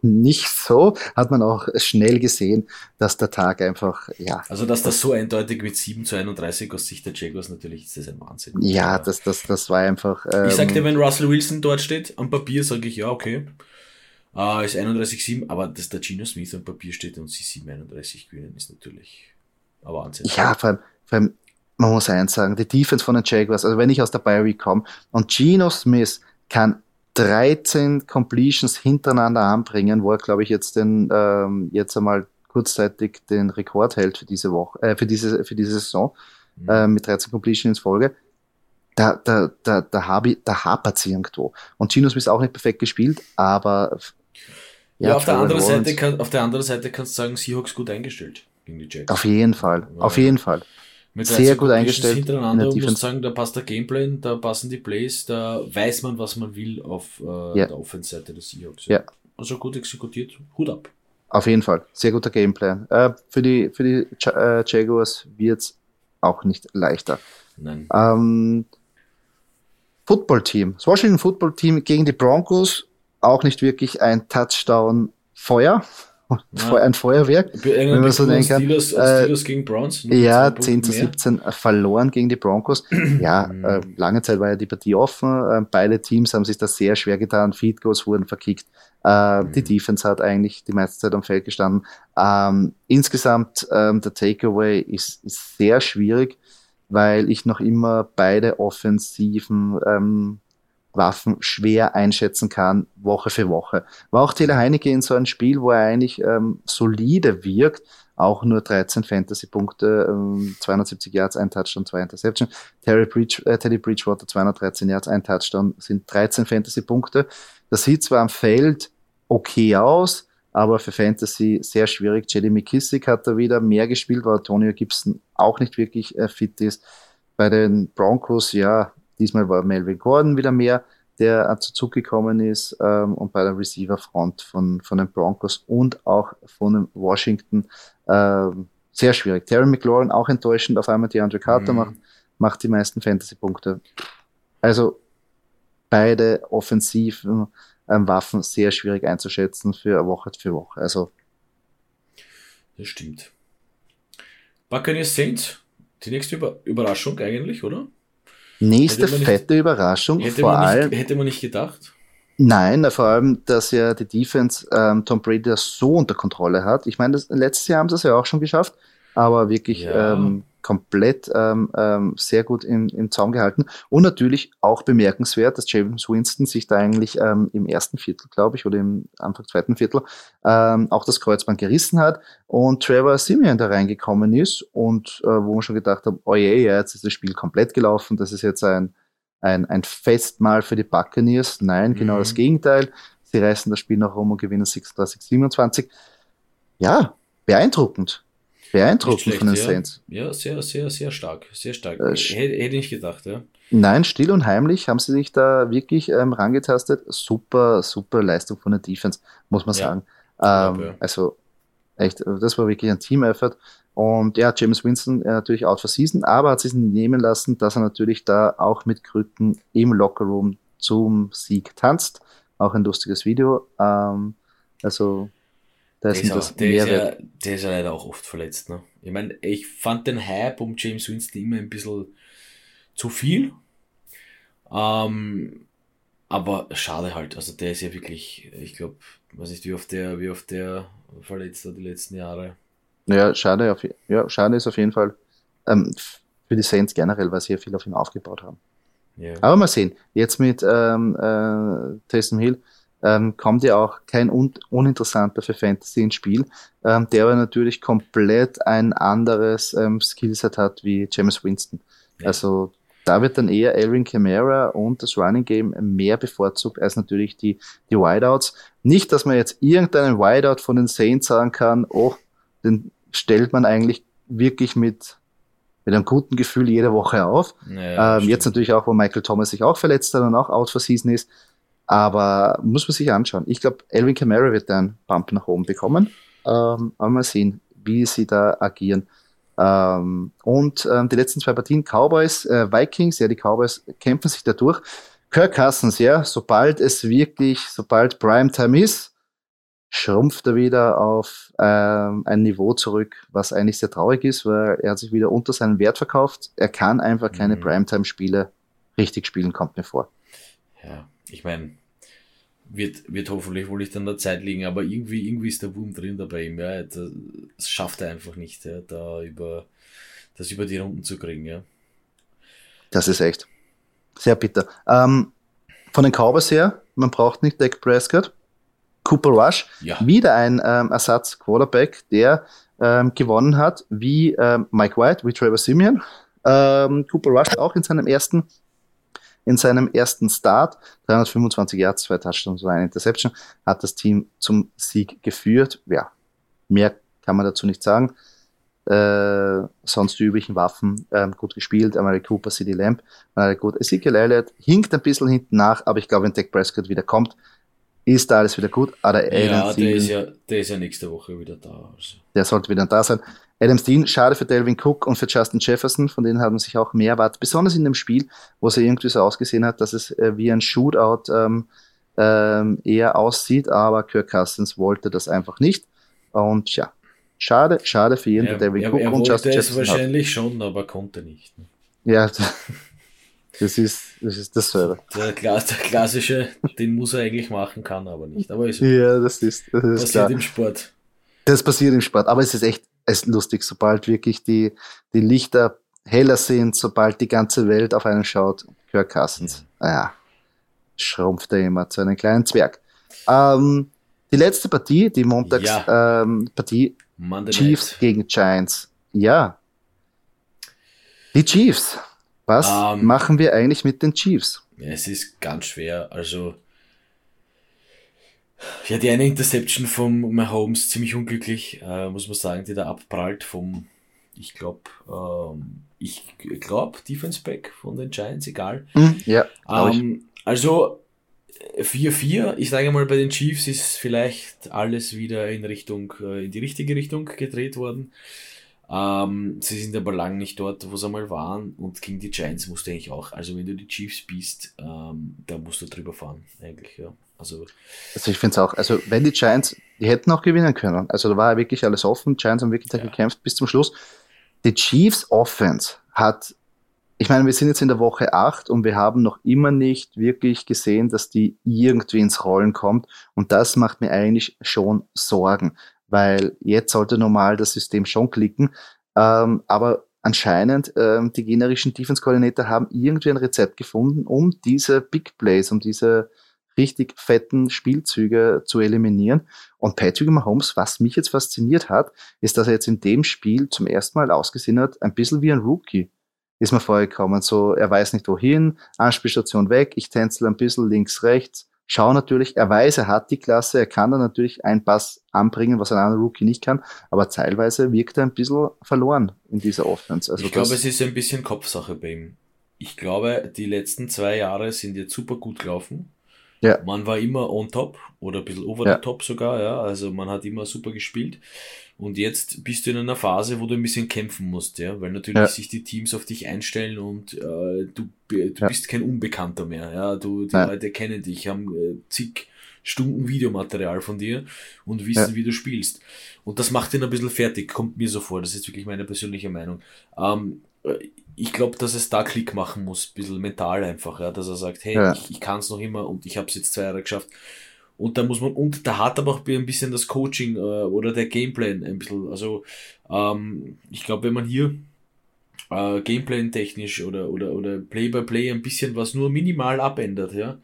nicht so, hat man auch schnell gesehen, dass der Tag einfach, ja. Also, dass das so eindeutig mit 7 zu 31 aus Sicht der Jaguars natürlich ist das ein Wahnsinn. Ja, das, das, das war einfach. Ähm, ich sagte, wenn Russell Wilson dort steht, am Papier sage ich ja, okay. Uh, ist 31,7, aber dass der Gino Smith am Papier steht und sie 7,31 gewinnen, ist natürlich ein Wahnsinn. Ja, vor allem, vor allem, man muss eins sagen, die Defense von den Jaguars, also wenn ich aus der Bayern komme und Gino Smith kann 13 Completions hintereinander anbringen, wo er, glaube ich, jetzt den, ähm, jetzt einmal kurzzeitig den Rekord hält für diese Woche, äh, für diese, für diese Saison, mhm. äh, mit 13 Completions in Folge. Da, da, da, da, hab ich, da hapert sie irgendwo. Und Gino Smith auch nicht perfekt gespielt, aber ja, ja auf, der anderen Seite kann, auf der anderen Seite kannst du sagen, Seahawks gut eingestellt gegen die Jets. Auf jeden Fall, ja. auf jeden Fall. Sehr gut eingestellt. Hintereinander und muss sagen, da passt der Gameplan, da passen die Plays, da weiß man, was man will auf äh, ja. der Offense-Seite des Seahawks. Ja. Also gut exekutiert, Hut ab. Auf jeden Fall, sehr guter Gameplan. Äh, für die, für die Ch äh, Jaguars wird es auch nicht leichter. Nein. Ähm, Football-Team. Das Washington Football-Team gegen die Broncos auch nicht wirklich ein Touchdown-Feuer. Ja. Ein Feuerwerk, wenn man so denken kann. Steelers, äh, Steelers gegen Browns. Ja, 10 zu 17 mehr. verloren gegen die Broncos. ja, mhm. äh, lange Zeit war ja die Partie offen. Äh, beide Teams haben sich da sehr schwer getan. Feed Goals wurden verkickt. Äh, mhm. Die Defense hat eigentlich die meiste Zeit am Feld gestanden. Ähm, insgesamt, ähm, der Takeaway ist, ist sehr schwierig, weil ich noch immer beide offensiven ähm, Waffen schwer einschätzen kann, Woche für Woche. War auch Taylor Heinecke in so einem Spiel, wo er eigentlich ähm, solide wirkt, auch nur 13 Fantasy-Punkte, ähm, 270 Yards, ein Touchdown, zwei Interception. Terry Bridge, äh, Teddy Bridgewater 213 Yards, ein Touchdown, sind 13 Fantasy-Punkte. Das sieht zwar am Feld okay aus, aber für Fantasy sehr schwierig. Jelly McKissick hat da wieder mehr gespielt, weil Antonio Gibson auch nicht wirklich äh, fit ist. Bei den Broncos, ja, Diesmal war Melvin Gordon wieder mehr, der zu Zug gekommen ist ähm, und bei der Receiver-Front von, von den Broncos und auch von den Washington ähm, sehr schwierig. Terry McLaurin auch enttäuschend, auf einmal die Andre Carter mhm. macht, macht die meisten Fantasy-Punkte. Also beide offensiven ähm, Waffen sehr schwierig einzuschätzen für Woche für Woche. Also das stimmt. Buccaneers Saints, die nächste Über Überraschung eigentlich, oder? Nächste fette nicht, Überraschung, vor allem. Nicht, hätte man nicht gedacht. Nein, vor allem, dass ja die Defense ähm, Tom Brady so unter Kontrolle hat. Ich meine, letztes Jahr haben sie es ja auch schon geschafft, aber wirklich ja. ähm, komplett ähm, ähm, sehr gut im, im Zaum gehalten. Und natürlich auch bemerkenswert, dass James Winston sich da eigentlich ähm, im ersten Viertel, glaube ich, oder im Anfang zweiten Viertel ähm, auch das Kreuzband gerissen hat und Trevor Simeon da reingekommen ist und äh, wo man schon gedacht hat, oh je, ja, jetzt ist das Spiel komplett gelaufen, das ist jetzt ein, ein, ein Festmahl für die Buccaneers. Nein, genau mhm. das Gegenteil. Sie reißen das Spiel noch rum und gewinnen 36, 27. Ja, beeindruckend beeindruckend von den ja. Saints. Ja, sehr, sehr, sehr stark. Sehr stark. Äh, hätte, hätte ich gedacht, ja. Nein, still und heimlich haben sie sich da wirklich ähm, rangetastet. Super, super Leistung von der Defense, muss man sagen. Ja. Ähm, ja. Also echt, das war wirklich ein Team-Effort. Und ja, James Winston äh, natürlich out for season, aber hat sich nehmen lassen, dass er natürlich da auch mit Krücken im Lockerroom zum Sieg tanzt. Auch ein lustiges Video. Ähm, also da ist, der, ist auch, der, ist ja, der ist ja leider auch oft verletzt. Ne? Ich meine, ich fand den Hype um James Winston immer ein bisschen zu viel. Ähm, aber schade halt. Also der ist ja wirklich, ich glaube, weiß nicht, wie oft der, wie oft der verletzt hat die letzten Jahre. Ja, schade, auf, ja, schade ist auf jeden Fall ähm, für die Saints generell, weil sie ja viel auf ihn aufgebaut haben. Ja. Aber mal sehen, jetzt mit ähm, äh, Taysom Hill ähm, kommt ja auch kein un uninteressanter für Fantasy ins Spiel, ähm, der aber natürlich komplett ein anderes ähm, Skillset hat wie James Winston. Ja. Also da wird dann eher Alvin Kamara und das Running Game mehr bevorzugt als natürlich die, die Wideouts. Nicht, dass man jetzt irgendeinen Wideout von den Saints sagen kann, oh, den stellt man eigentlich wirklich mit, mit einem guten Gefühl jede Woche auf. Ja, ähm, jetzt natürlich auch, wo Michael Thomas sich auch verletzt hat und auch out for season ist. Aber muss man sich anschauen. Ich glaube, Elvin Kamara wird einen Bump nach oben bekommen. Ähm, aber mal sehen, wie sie da agieren. Ähm, und ähm, die letzten zwei Partien, Cowboys, äh, Vikings, ja, die Cowboys kämpfen sich da durch. Kirk Cousins, ja, sobald es wirklich, sobald Primetime ist, schrumpft er wieder auf ähm, ein Niveau zurück, was eigentlich sehr traurig ist, weil er hat sich wieder unter seinen Wert verkauft. Er kann einfach keine mhm. Primetime-Spiele richtig spielen, kommt mir vor. Ja, ich meine, wird, wird hoffentlich wohl nicht an der Zeit liegen, aber irgendwie, irgendwie ist der Wurm drin dabei ihm. Ja. Das schafft er einfach nicht, ja, da über, das über die Runden zu kriegen. Ja. Das ist echt sehr bitter. Ähm, von den Cowboys her, man braucht nicht Dak Prescott. Cooper Rush, ja. wieder ein ähm, Ersatz-Quarterback, der ähm, gewonnen hat, wie ähm, Mike White, wie Trevor Simeon. Ähm, Cooper Rush auch in seinem ersten in seinem ersten Start, 325 Yards, zwei Touchdowns und eine Interception, hat das Team zum Sieg geführt. Ja, mehr kann man dazu nicht sagen. Äh, sonst die üblichen Waffen ähm, gut gespielt. Amari Cooper, CD Lamp, äh, gut. Ezekiel Elliott hinkt ein bisschen hinten nach, aber ich glaube, wenn Dak Prescott wieder kommt, ist da alles wieder gut. Aber ja, der ist ja, der ist ja nächste Woche wieder da. Also. Der sollte wieder da sein. Adam Steen, schade für Delvin Cook und für Justin Jefferson, von denen haben sich auch mehr erwartet, besonders in dem Spiel, wo es ja irgendwie so ausgesehen hat, dass es äh, wie ein Shootout ähm, ähm, eher aussieht, aber Kirk Cousins wollte das einfach nicht. Und ja, schade, schade für ihn, ja, Delvin er, Cook er und Justin Jefferson. wahrscheinlich hat. schon, aber konnte nicht. Ne? Ja, das ist, das ist dasselbe. Der, der klassische, den muss er eigentlich machen, kann aber nicht. Aber ist ja, das ist, das ist passiert klar. im Sport. Das passiert im Sport, aber es ist echt es ist lustig, sobald wirklich die, die Lichter heller sind, sobald die ganze Welt auf einen schaut, Kirk Cousins, naja, schrumpft er immer zu einem kleinen Zwerg. Ähm, die letzte Partie, die Montagspartie, ja. ähm, Chiefs Night. gegen Giants. Ja. Die Chiefs. Was um, ähm, machen wir eigentlich mit den Chiefs? Es ist ganz schwer. Also, ja, die eine Interception vom Mahomes ziemlich unglücklich, äh, muss man sagen, die da abprallt vom, ich glaube, ähm, ich glaube, Defense Back von den Giants, egal. Mm, ja. Ähm, also 4-4, ich sage mal, bei den Chiefs ist vielleicht alles wieder in Richtung, äh, in die richtige Richtung gedreht worden. Ähm, sie sind aber lang nicht dort, wo sie einmal waren und gegen die Giants musst du eigentlich auch, also wenn du die Chiefs bist, ähm, da musst du drüber fahren, eigentlich, ja. Also, also ich finde es auch, also wenn die Giants, die hätten auch gewinnen können. Also da war ja wirklich alles offen. Giants haben wirklich ja. gekämpft bis zum Schluss. Die Chiefs Offense hat, ich meine, wir sind jetzt in der Woche 8 und wir haben noch immer nicht wirklich gesehen, dass die irgendwie ins Rollen kommt. Und das macht mir eigentlich schon Sorgen, weil jetzt sollte normal das System schon klicken. Ähm, aber anscheinend ähm, die generischen Defense-Koordinator haben irgendwie ein Rezept gefunden, um diese Big Plays, um diese richtig fetten Spielzüge zu eliminieren. Und Patrick Mahomes, was mich jetzt fasziniert hat, ist, dass er jetzt in dem Spiel zum ersten Mal ausgesehen hat, ein bisschen wie ein Rookie ist mir vorgekommen. So, er weiß nicht wohin, Anspielstation weg, ich tänzel ein bisschen links, rechts, Schau natürlich, er weiß, er hat die Klasse, er kann dann natürlich einen Pass anbringen, was ein anderer Rookie nicht kann, aber teilweise wirkt er ein bisschen verloren in dieser Offense. Also ich glaube, es ist ein bisschen Kopfsache bei ihm. Ich glaube, die letzten zwei Jahre sind jetzt super gut gelaufen. Ja. Man war immer on top oder ein bisschen over ja. the top sogar, ja. Also man hat immer super gespielt. Und jetzt bist du in einer Phase, wo du ein bisschen kämpfen musst, ja, weil natürlich ja. sich die Teams auf dich einstellen und äh, du, du ja. bist kein Unbekannter mehr, ja. Du, die Nein. Leute kennen dich, haben äh, zig Stunden Videomaterial von dir und wissen, ja. wie du spielst. Und das macht ihn ein bisschen fertig, kommt mir so vor. Das ist wirklich meine persönliche Meinung. Ähm, ich glaube, dass es da Klick machen muss, ein bisschen mental einfach, ja, dass er sagt, hey, ja. ich, ich kann es noch immer und ich habe es jetzt zwei Jahre geschafft. Und da muss man, und da hat aber auch ein bisschen das Coaching äh, oder der Gameplan ein bisschen, also ähm, ich glaube, wenn man hier äh, Gameplan technisch oder, oder, oder Play-by-Play -play ein bisschen was nur minimal abändert, ja,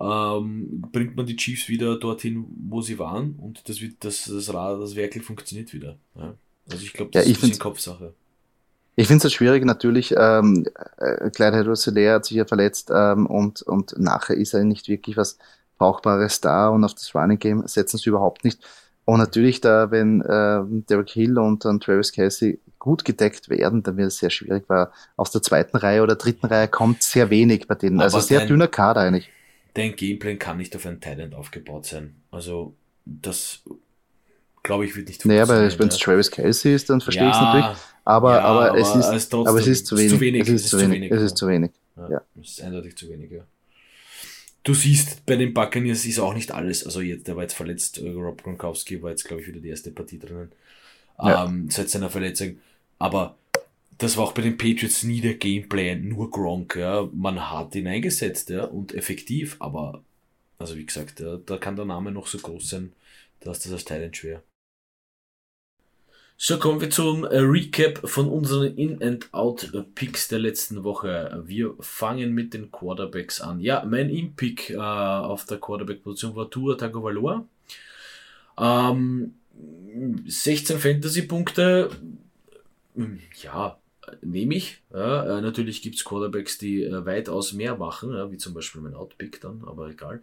ähm, bringt man die Chiefs wieder dorthin, wo sie waren und das wird, das, das Rad, das Werkel funktioniert wieder. Ja. Also ich glaube, das ja, ist ein bisschen Kopfsache. Ich finde es halt schwierig, natürlich, ähm, äh, Clyde Rosselaire hat sich ja verletzt ähm, und, und nachher ist er nicht wirklich was Brauchbares da und auf das Running Game setzen sie überhaupt nicht. Und natürlich, da, wenn äh, Derek Hill und dann Travis Casey gut gedeckt werden, dann wird es sehr schwierig, weil aus der zweiten Reihe oder dritten Reihe kommt sehr wenig bei denen. Also Aber also sehr dein, dünner Kader eigentlich. Dein Gameplan kann nicht auf ein Talent aufgebaut sein. Also das glaube ich, wird nicht funktionieren. Naja, aber wenn es Travis Casey ist, dann verstehe ja, ich es natürlich. Aber, ja, aber, aber, es ist, aber es ist zu wenig. Zu wenig. Es ist, zu wenig. Es ist zu wenig. Ja. Es ist eindeutig zu wenig, ja. Du siehst, bei den Buccaneers ist auch nicht alles, also jetzt, der war jetzt verletzt, äh, Rob Gronkowski war jetzt, glaube ich, wieder die erste Partie drinnen, ja. ähm, seit seiner Verletzung. Aber das war auch bei den Patriots nie der Gameplan, nur Gronk, ja. Man hat ihn eingesetzt, ja, und effektiv, aber, also wie gesagt, ja, da kann der Name noch so groß sein, da ist das als Talent schwer. So, kommen wir zum äh, Recap von unseren In-and-Out-Picks der letzten Woche. Wir fangen mit den Quarterbacks an. Ja, mein In-Pick äh, auf der Quarterback-Position war Tua Tagovailoa. Ähm, 16 Fantasy-Punkte. Ja, nehme ich. Ja, äh, natürlich gibt's Quarterbacks, die äh, weitaus mehr machen, ja, wie zum Beispiel mein Outpick dann, aber egal.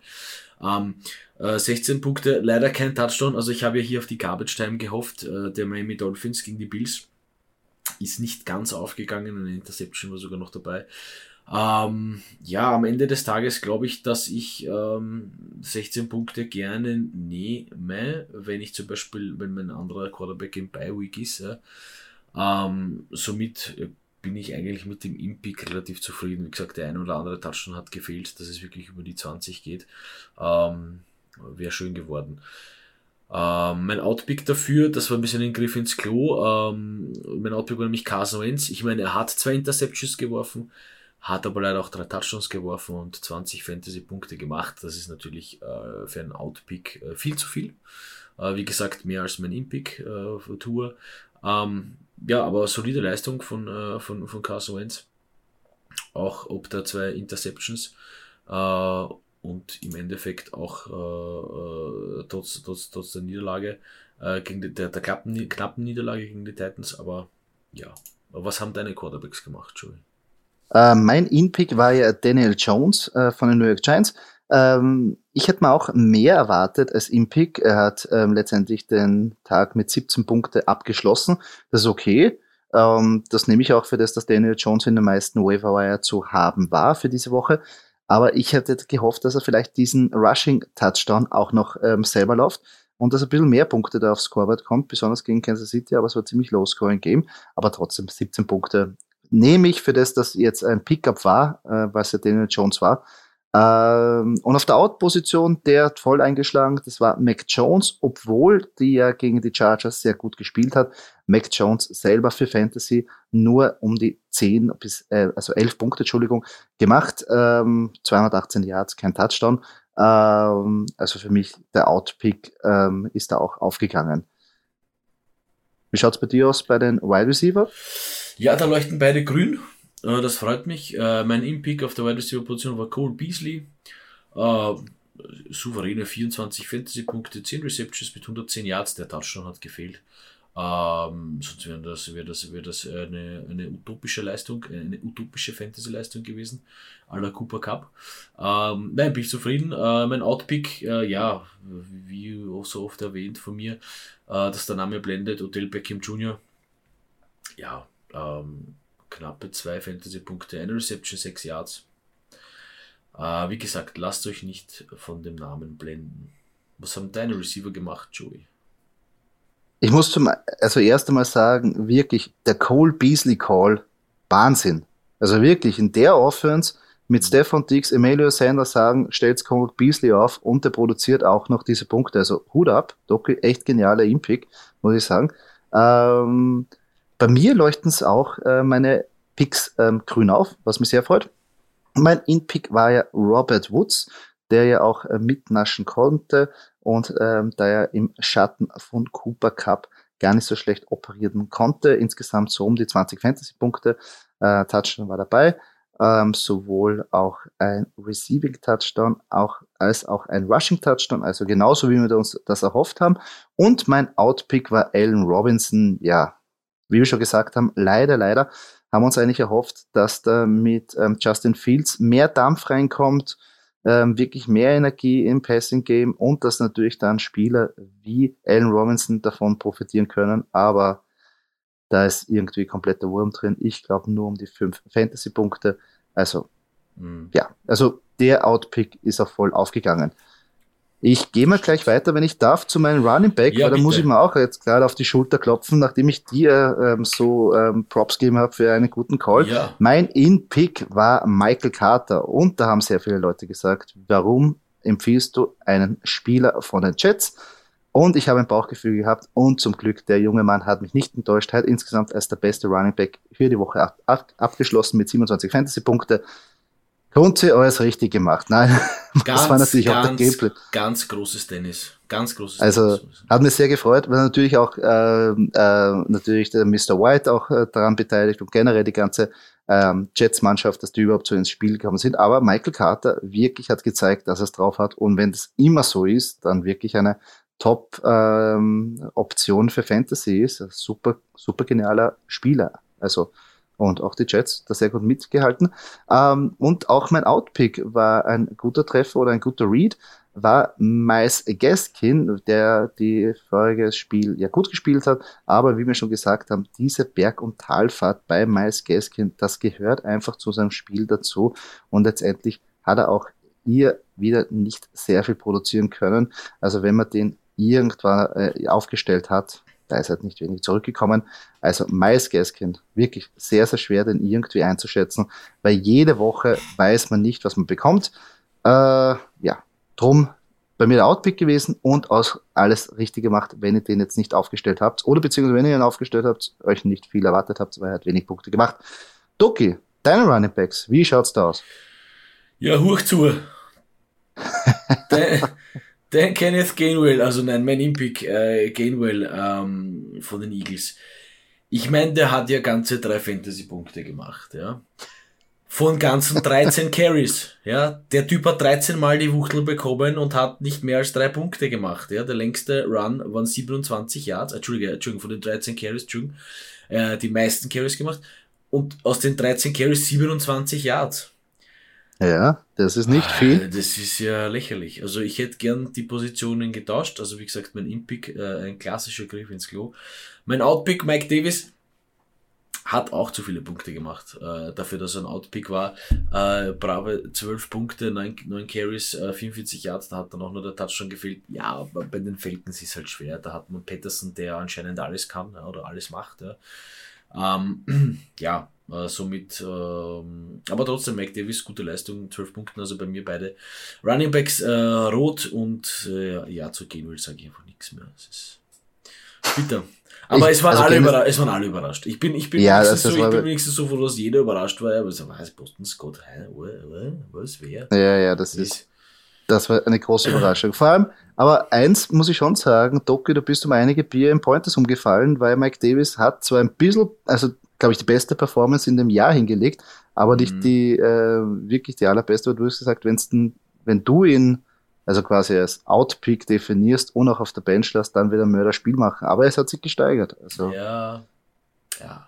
Ähm, äh, 16 Punkte, leider kein Touchdown. Also ich habe ja hier auf die Garbage Time gehofft, äh, der Miami Dolphins gegen die Bills. Ist nicht ganz aufgegangen, eine Interception war sogar noch dabei. Ähm, ja, am Ende des Tages glaube ich, dass ich ähm, 16 Punkte gerne nehme, wenn ich zum Beispiel, wenn mein anderer Quarterback im Bye Week ist. Ja. Ähm, somit äh, bin ich eigentlich mit dem Impick relativ zufrieden. Wie gesagt, der ein oder andere Touchdown hat gefehlt, dass es wirklich über die 20 geht. Ähm, Wäre schön geworden. Ähm, mein Outpick dafür, das war ein bisschen ein Griff ins Klo. Ähm, mein Outpick war nämlich Carson Wentz. Ich meine, er hat zwei Interceptions geworfen, hat aber leider auch drei Touchdowns geworfen und 20 Fantasy-Punkte gemacht. Das ist natürlich äh, für einen Outpick äh, viel zu viel. Äh, wie gesagt, mehr als mein Impick äh. Ähm, ja, aber solide Leistung von, äh, von, von Carson Wentz. Auch ob der zwei Interceptions äh, und im Endeffekt auch äh, äh, trotz, trotz, trotz der Niederlage, äh, gegen die, der, der knappen, knappen Niederlage gegen die Titans, aber ja. Was haben deine Quarterbacks gemacht, Joey? Äh, mein In-Pick war ja Daniel Jones von den New York Giants. Ähm, ich hätte mir auch mehr erwartet als Impick. Er hat ähm, letztendlich den Tag mit 17 Punkte abgeschlossen. Das ist okay. Ähm, das nehme ich auch für das, dass Daniel Jones in den meisten Waiver Wire zu haben war für diese Woche. Aber ich hätte gehofft, dass er vielleicht diesen Rushing Touchdown auch noch ähm, selber läuft und dass ein bisschen mehr Punkte da aufs Scoreboard kommt, besonders gegen Kansas City, aber es war ziemlich low-scoring Game. Aber trotzdem 17 Punkte nehme ich für das, dass jetzt ein Pickup war, äh, was ja Daniel Jones war. Ähm, und auf der Out-Position, der hat voll eingeschlagen, das war Mac Jones, obwohl die ja gegen die Chargers sehr gut gespielt hat. Mac Jones selber für Fantasy nur um die 10 bis, äh, also 11 Punkte, Entschuldigung, gemacht. Ähm, 218 Yards, kein Touchdown. Ähm, also für mich der Outpick ähm, ist da auch aufgegangen. Wie schaut's bei dir aus bei den Wide Receiver? Ja, da leuchten beide grün. Äh, das freut mich. Äh, mein In-Pick auf der Wide Receiver Position war Cole Beasley. Äh, souveräne 24 Fantasy-Punkte, 10 Receptions mit 110 Yards. Der Touchdown hat gefehlt. Ähm, sonst wäre das, wäre das, wäre das eine, eine utopische Leistung, eine utopische Fantasy-Leistung gewesen, à la Cooper Cup. Ähm, nein, bin ich zufrieden. Äh, mein Outpick, äh, ja, wie auch so oft erwähnt von mir, äh, dass der Name blendet, Odell Beckham Jr. Ja, ähm, knappe zwei Fantasy-Punkte, eine Reception, sechs Yards. Äh, wie gesagt, lasst euch nicht von dem Namen blenden. Was haben deine Receiver gemacht, Joey? Ich muss zum, also erst einmal sagen, wirklich, der Cole Beasley Call, Wahnsinn. Also wirklich, in der Offense mit. Stefan Dix, Emilio Sanders sagen, stellt Cole Beasley auf und der produziert auch noch diese Punkte. Also Hut ab, Doki, echt genialer Impick, muss ich sagen. Ähm, bei mir leuchten es auch äh, meine Picks ähm, grün auf, was mich sehr freut. Mein In-Pick war ja Robert Woods, der ja auch äh, mitnaschen konnte und ähm, da er im Schatten von Cooper Cup gar nicht so schlecht operieren konnte. Insgesamt so um die 20 Fantasy-Punkte. Äh, Touchdown war dabei. Ähm, sowohl auch ein Receiving Touchdown auch, als auch ein Rushing Touchdown, also genauso wie wir uns das erhofft haben. Und mein Outpick war Allen Robinson. Ja, wie wir schon gesagt haben, leider, leider haben wir uns eigentlich erhofft, dass da mit ähm, Justin Fields mehr Dampf reinkommt, ähm, wirklich mehr Energie im Passing Game und dass natürlich dann Spieler wie Allen Robinson davon profitieren können. Aber da ist irgendwie kompletter Wurm drin. Ich glaube nur um die fünf Fantasy-Punkte. Also, mhm. ja, also der Outpick ist auch voll aufgegangen. Ich gehe mal gleich weiter, wenn ich darf, zu meinem Running Back, ja, weil da muss ich mir auch jetzt gerade auf die Schulter klopfen, nachdem ich dir ähm, so ähm, Props gegeben habe für einen guten Call. Ja. Mein In-Pick war Michael Carter und da haben sehr viele Leute gesagt, warum empfiehlst du einen Spieler von den Jets? Und ich habe ein Bauchgefühl gehabt und zum Glück, der junge Mann hat mich nicht enttäuscht, hat insgesamt als der beste Running Back für die Woche ab, ab, abgeschlossen mit 27 Fantasy-Punkte. Grundsee alles richtig gemacht. Nein, ganz, das war natürlich ganz, auch der Gameplay. Ganz großes Tennis. Ganz großes also, Tennis. hat mich sehr gefreut, weil natürlich auch äh, äh, natürlich der Mr. White auch äh, daran beteiligt und generell die ganze ähm, Jets-Mannschaft, dass die überhaupt so ins Spiel gekommen sind. Aber Michael Carter wirklich hat gezeigt, dass er es drauf hat. Und wenn das immer so ist, dann wirklich eine Top-Option ähm, für Fantasy ist. Super, super genialer Spieler. Also und auch die Jets da sehr gut mitgehalten. Ähm, und auch mein Outpick war ein guter Treffer oder ein guter Read, war Miles Gaskin, der die vorige Spiel ja gut gespielt hat, aber wie wir schon gesagt haben, diese Berg- und Talfahrt bei Miles Gaskin, das gehört einfach zu seinem Spiel dazu und letztendlich hat er auch hier wieder nicht sehr viel produzieren können. Also wenn man den irgendwann äh, aufgestellt hat, da ist halt nicht wenig zurückgekommen. Also Miles Gaskin, wirklich sehr, sehr schwer, den irgendwie einzuschätzen, weil jede Woche weiß man nicht, was man bekommt. Äh, ja, drum bei mir der Outpick gewesen und aus alles richtig gemacht, wenn ihr den jetzt nicht aufgestellt habt. Oder beziehungsweise wenn ihr ihn aufgestellt habt, euch nicht viel erwartet habt, weil er hat wenig Punkte gemacht. Doki, deine Running Backs, wie schaut's da aus? Ja, hoch zu. Der Kenneth Gainwell, also nein, mein Impick äh, Gainwell ähm, von den Eagles. Ich meine, der hat ja ganze drei Fantasy-Punkte gemacht, ja. Von ganzen 13 Carries, ja. Der Typ hat 13 Mal die Wuchtel bekommen und hat nicht mehr als drei Punkte gemacht, ja. Der längste Run waren 27 Yards, Entschuldige, Entschuldigung, von den 13 Carries, Entschuldigung, äh, die meisten Carries gemacht. Und aus den 13 Carries 27 Yards. Ja, das ist nicht viel. Ah, das ist ja lächerlich. Also ich hätte gern die Positionen getauscht. Also wie gesagt, mein Inpick, äh, ein klassischer Griff ins Klo. Mein Outpick, Mike Davis, hat auch zu viele Punkte gemacht. Äh, dafür, dass er ein Outpick war. Äh, brave 12 Punkte, 9, 9 Carries, äh, 44 Yards, da hat dann auch nur der Touchdown gefehlt. Ja, aber bei den Falcons ist es halt schwer. Da hat man Patterson, der anscheinend alles kann ja, oder alles macht. Ja. Ähm, ja, äh, somit, ähm, aber trotzdem, Mike Davis, gute Leistung, 12 Punkte, also bei mir beide Running Backs äh, rot und äh, ja, zu gehen will, sage ich einfach nichts mehr. Es ist bitter. Aber ich, es, waren also alle es waren alle überrascht. Ich bin, ich bin, ja, wenigstens, so, ich bin wenigstens so froh, dass jeder überrascht war. Aber so, was, Boston Scott, hä, was, wer? Ja, ja, das ist, das war eine große Überraschung. Vor allem, aber eins muss ich schon sagen, Doki, du bist um einige Bier im Pointers umgefallen, weil Mike Davis hat zwar ein bisschen, also glaube ich, die beste Performance in dem Jahr hingelegt, aber nicht mhm. die äh, wirklich die allerbeste, weil du hast gesagt, wenn's wenn du ihn also quasi als Outpick definierst und auch auf der Bench lässt, dann wieder Mörderspiel machen. Aber es hat sich gesteigert. Also. Ja, ja.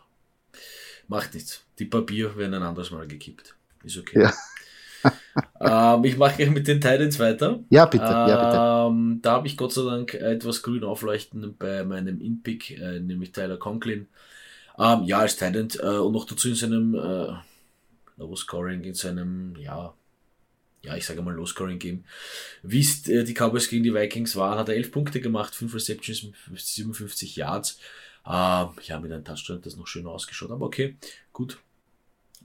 Macht nichts. Die Papier werden ein anderes Mal gekippt. Ist okay. Ja. Ähm, ich mache gleich mit den Titans weiter. Ja, bitte. ja, bitte. Ähm, da habe ich Gott sei Dank etwas grün aufleuchten bei meinem In-Pick, äh, nämlich Tyler Conklin. Ähm, ja, als Titan äh, und noch dazu in seinem äh, Low-Scoring, in seinem, ja, ja, ich sage mal Low-Scoring-Game. Wie es äh, die Cowboys gegen die Vikings waren, hat er 11 Punkte gemacht, 5 Receptions, 57 Yards. Äh, ja, mit einem Touchdown hat das noch schön ausgeschaut, aber okay, gut.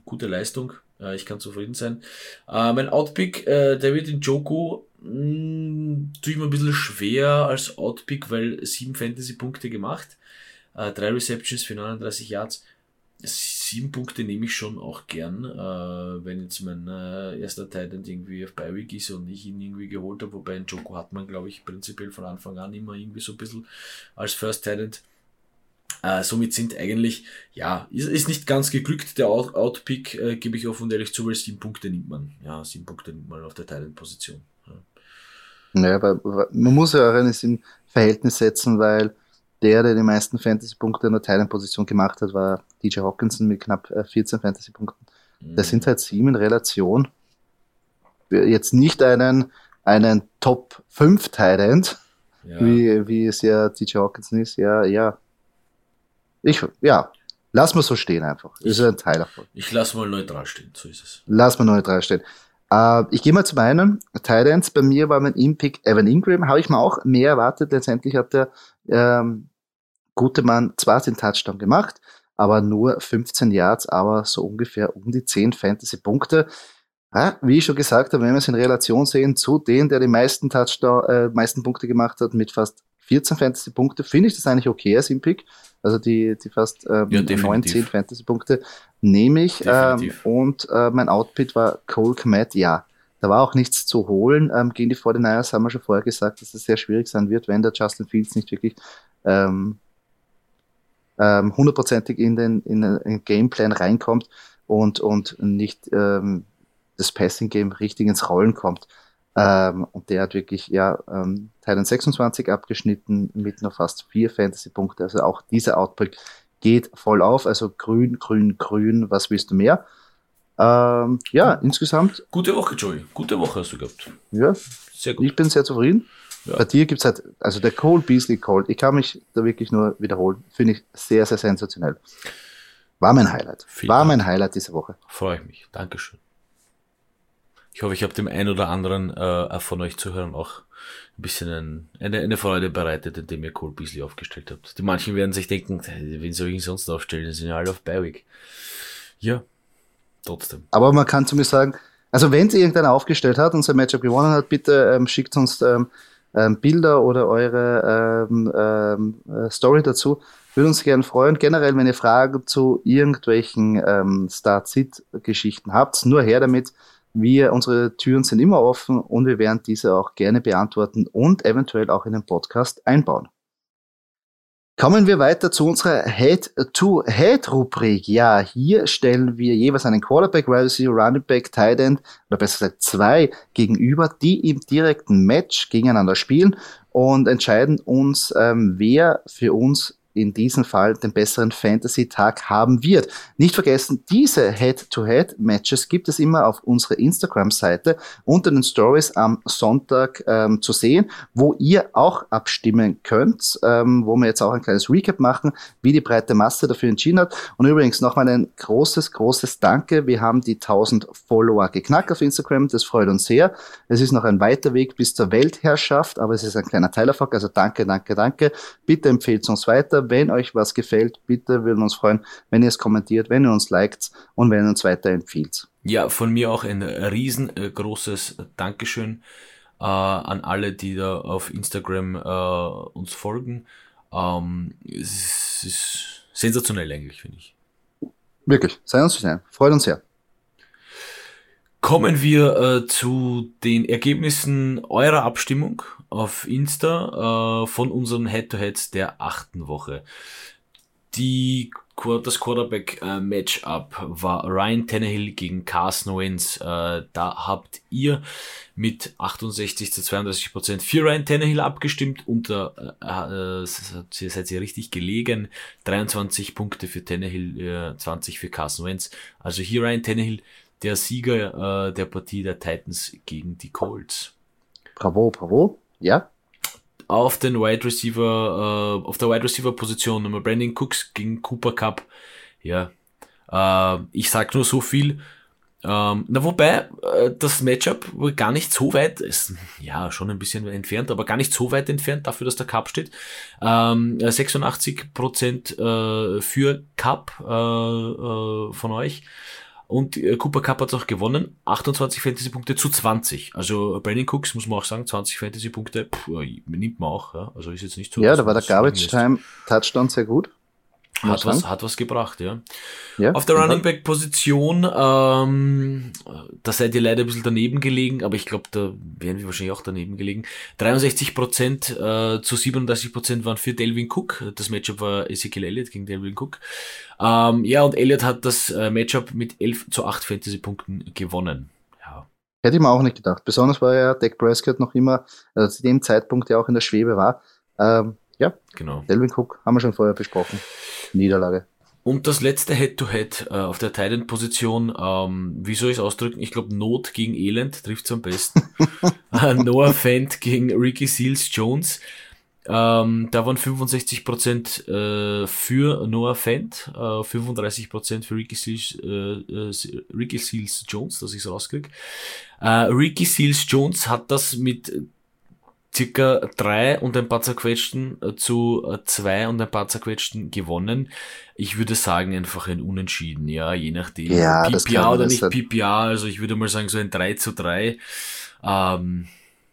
Gute Leistung. Äh, ich kann zufrieden sein. Äh, mein Outpick, äh, David Njoku, hm, tue ich mir ein bisschen schwer als Outpick, weil 7 Fantasy-Punkte gemacht. Äh, drei Receptions für 39 Yards. Sieben Punkte nehme ich schon auch gern, äh, wenn jetzt mein äh, erster Titan irgendwie auf Bi-Week ist und ich ihn irgendwie geholt habe, wobei ein Joko hat man, glaube ich, prinzipiell von Anfang an immer irgendwie so ein bisschen als First Titan. Äh, somit sind eigentlich, ja, ist, ist nicht ganz geglückt, der Out Outpick, äh, gebe ich offen und ehrlich zu, weil sieben Punkte nimmt man. Ja, sieben Punkte nimmt man auf der Titan-Position. Ja. Naja, aber man muss ja auch eines in Verhältnis setzen, weil der, der die meisten Fantasy-Punkte in der Teilenposition gemacht hat, war DJ Hawkinson mit knapp 14 äh, Fantasy-Punkten. Mhm. Das sind halt sieben in Relation. Jetzt nicht einen, einen Top 5 Tight ja. wie, wie es ja DJ Hawkinson ist. Ja, ja. Ich, ja, lass mal so stehen einfach. Ist ein Teil davon. Ich lass mal neutral stehen, so ist es. Lass mal neutral stehen. Uh, ich gehe mal zu meinen Titans. Bei mir war mein Impick Evan Ingram. Habe ich mir auch mehr erwartet. Letztendlich hat er ähm, Gutemann zwar den Touchdown gemacht, aber nur 15 Yards, aber so ungefähr um die 10 Fantasy-Punkte. Ja, wie ich schon gesagt habe, wenn wir es in Relation sehen zu denen, der die meisten Touchdown, äh, meisten Punkte gemacht hat, mit fast 14 Fantasy-Punkte, finde ich das eigentlich okay als Impick. Also die, die fast ähm, ja, 19 Fantasy-Punkte nehme ich. Ähm, und äh, mein Outpit war Cole Kmet, ja. Da war auch nichts zu holen. Ähm, gegen die 49ers haben wir schon vorher gesagt, dass es sehr schwierig sein wird, wenn der Justin Fields nicht wirklich ähm, ähm, hundertprozentig in den, in den Gameplan reinkommt und, und nicht ähm, das Passing-Game richtig ins Rollen kommt. Ähm, und der hat wirklich ja ähm, Teilen 26 abgeschnitten mit nur fast vier Fantasy-Punkte. Also auch dieser Output geht voll auf. Also grün, grün, grün, was willst du mehr? Ähm, ja, insgesamt. Gute Woche, Joey. Gute Woche hast du gehabt. Ja, sehr gut. Ich bin sehr zufrieden. Ja. Bei dir gibt es halt, also der Cole Beasley Cold, ich kann mich da wirklich nur wiederholen, finde ich sehr, sehr sensationell. War mein Highlight. Vielen War Dank. mein Highlight diese Woche. Freue ich mich. Dankeschön. Ich hoffe, ich habe dem einen oder anderen äh, von euch Zuhörern auch ein bisschen ein, eine, eine Freude bereitet, indem ihr Cole Beasley aufgestellt habt. Die manchen werden sich denken, wen soll ich ihn sonst aufstellen? Die sind ja alle auf Berwick. Ja, trotzdem. Aber man kann zu mir sagen, also wenn es irgendeiner aufgestellt hat und sein Matchup gewonnen hat, bitte ähm, schickt uns ähm, ähm, Bilder oder eure ähm, ähm, äh, Story dazu. Würde uns gerne freuen. Generell, wenn ihr Fragen zu irgendwelchen ähm, Start-Sit-Geschichten habt, nur her damit. Wir, unsere Türen sind immer offen und wir werden diese auch gerne beantworten und eventuell auch in den Podcast einbauen. Kommen wir weiter zu unserer Head-to-Head-Rubrik. Ja, hier stellen wir jeweils einen Quarterback, Wide Receiver, Running Back, Tight End oder besser gesagt zwei gegenüber, die im direkten Match gegeneinander spielen und entscheiden uns, ähm, wer für uns in diesem Fall den besseren Fantasy-Tag haben wird. Nicht vergessen, diese Head-to-Head-Matches gibt es immer auf unserer Instagram-Seite unter den Stories am Sonntag ähm, zu sehen, wo ihr auch abstimmen könnt, ähm, wo wir jetzt auch ein kleines Recap machen, wie die breite Masse dafür entschieden hat. Und übrigens nochmal ein großes, großes Danke. Wir haben die 1000 Follower geknackt auf Instagram. Das freut uns sehr. Es ist noch ein weiter Weg bis zur Weltherrschaft, aber es ist ein kleiner Teilerfolg. Also danke, danke, danke. Bitte empfehlt uns weiter wenn euch was gefällt, bitte würden uns freuen, wenn ihr es kommentiert, wenn ihr uns liked und wenn ihr uns weiterempfiehlt. Ja, von mir auch ein riesengroßes Dankeschön äh, an alle, die da auf Instagram äh, uns folgen. Ähm, es ist sensationell eigentlich, finde ich. Wirklich, sei uns sehr, freut uns sehr. Kommen wir äh, zu den Ergebnissen eurer Abstimmung auf Insta äh, von unseren Head-to-Heads der achten Woche. Die das Quarterback-Matchup war Ryan Tannehill gegen Carson Wentz. Äh, da habt ihr mit 68 zu 32 Prozent für Ryan Tannehill abgestimmt und äh, äh, seid ihr richtig gelegen. 23 Punkte für Tannehill, 20 für Carson Wentz. Also hier Ryan Tannehill, der Sieger der Partie der Titans gegen die Colts. Bravo, bravo. Ja, auf den Wide Receiver, äh, auf der Wide Receiver Position Nummer Brandon Cooks gegen Cooper Cup. Ja, äh, ich sag nur so viel. Ähm, na, wobei, äh, das Matchup gar nicht so weit ist, ja, schon ein bisschen entfernt, aber gar nicht so weit entfernt dafür, dass der Cup steht. Ähm, 86% äh, für Cup äh, äh, von euch. Und äh, Cooper Cup hat auch gewonnen. 28 Fantasy-Punkte zu 20. Also Brandon Cooks, muss man auch sagen, 20 Fantasy-Punkte nimmt man auch. Ja. Also ist jetzt nicht so. Ja, da war der Garbage Time Touchdown sehr gut. Hat was, hat was gebracht, ja. ja Auf der Running Back Position, ähm, da seid ihr leider ein bisschen daneben gelegen, aber ich glaube, da wären wir wahrscheinlich auch daneben gelegen. 63 Prozent äh, zu 37 Prozent waren für Delvin Cook. Das Matchup war Ezekiel Elliott gegen Delvin Cook. Ähm, ja, und Elliott hat das äh, Matchup mit 11 zu 8 Fantasy-Punkten gewonnen. Ja. Hätte ich mir auch nicht gedacht. Besonders weil ja Dak Prescott noch immer, also zu dem Zeitpunkt ja auch in der Schwebe war. Ähm, ja, genau. Delvin Cook haben wir schon vorher besprochen. Niederlage. Und das letzte Head-to-Head -Head, äh, auf der Titan-Position, ähm, wie soll ich es ausdrücken? Ich glaube, Not gegen Elend trifft am besten. Äh, Noah Fent gegen Ricky Seals Jones. Ähm, da waren 65% äh, für Noah Fent, äh, 35% für Ricky Seals, äh, äh, Ricky Seals Jones, dass ich es rauskriege. Äh, Ricky Seals Jones hat das mit circa drei und ein paar zerquetschten äh, zu äh, zwei und ein paar zerquetschten gewonnen. Ich würde sagen, einfach ein Unentschieden, ja, je nachdem. Ja, PPA oder nicht PPA, also ich würde mal sagen, so ein 3 zu 3. Ähm,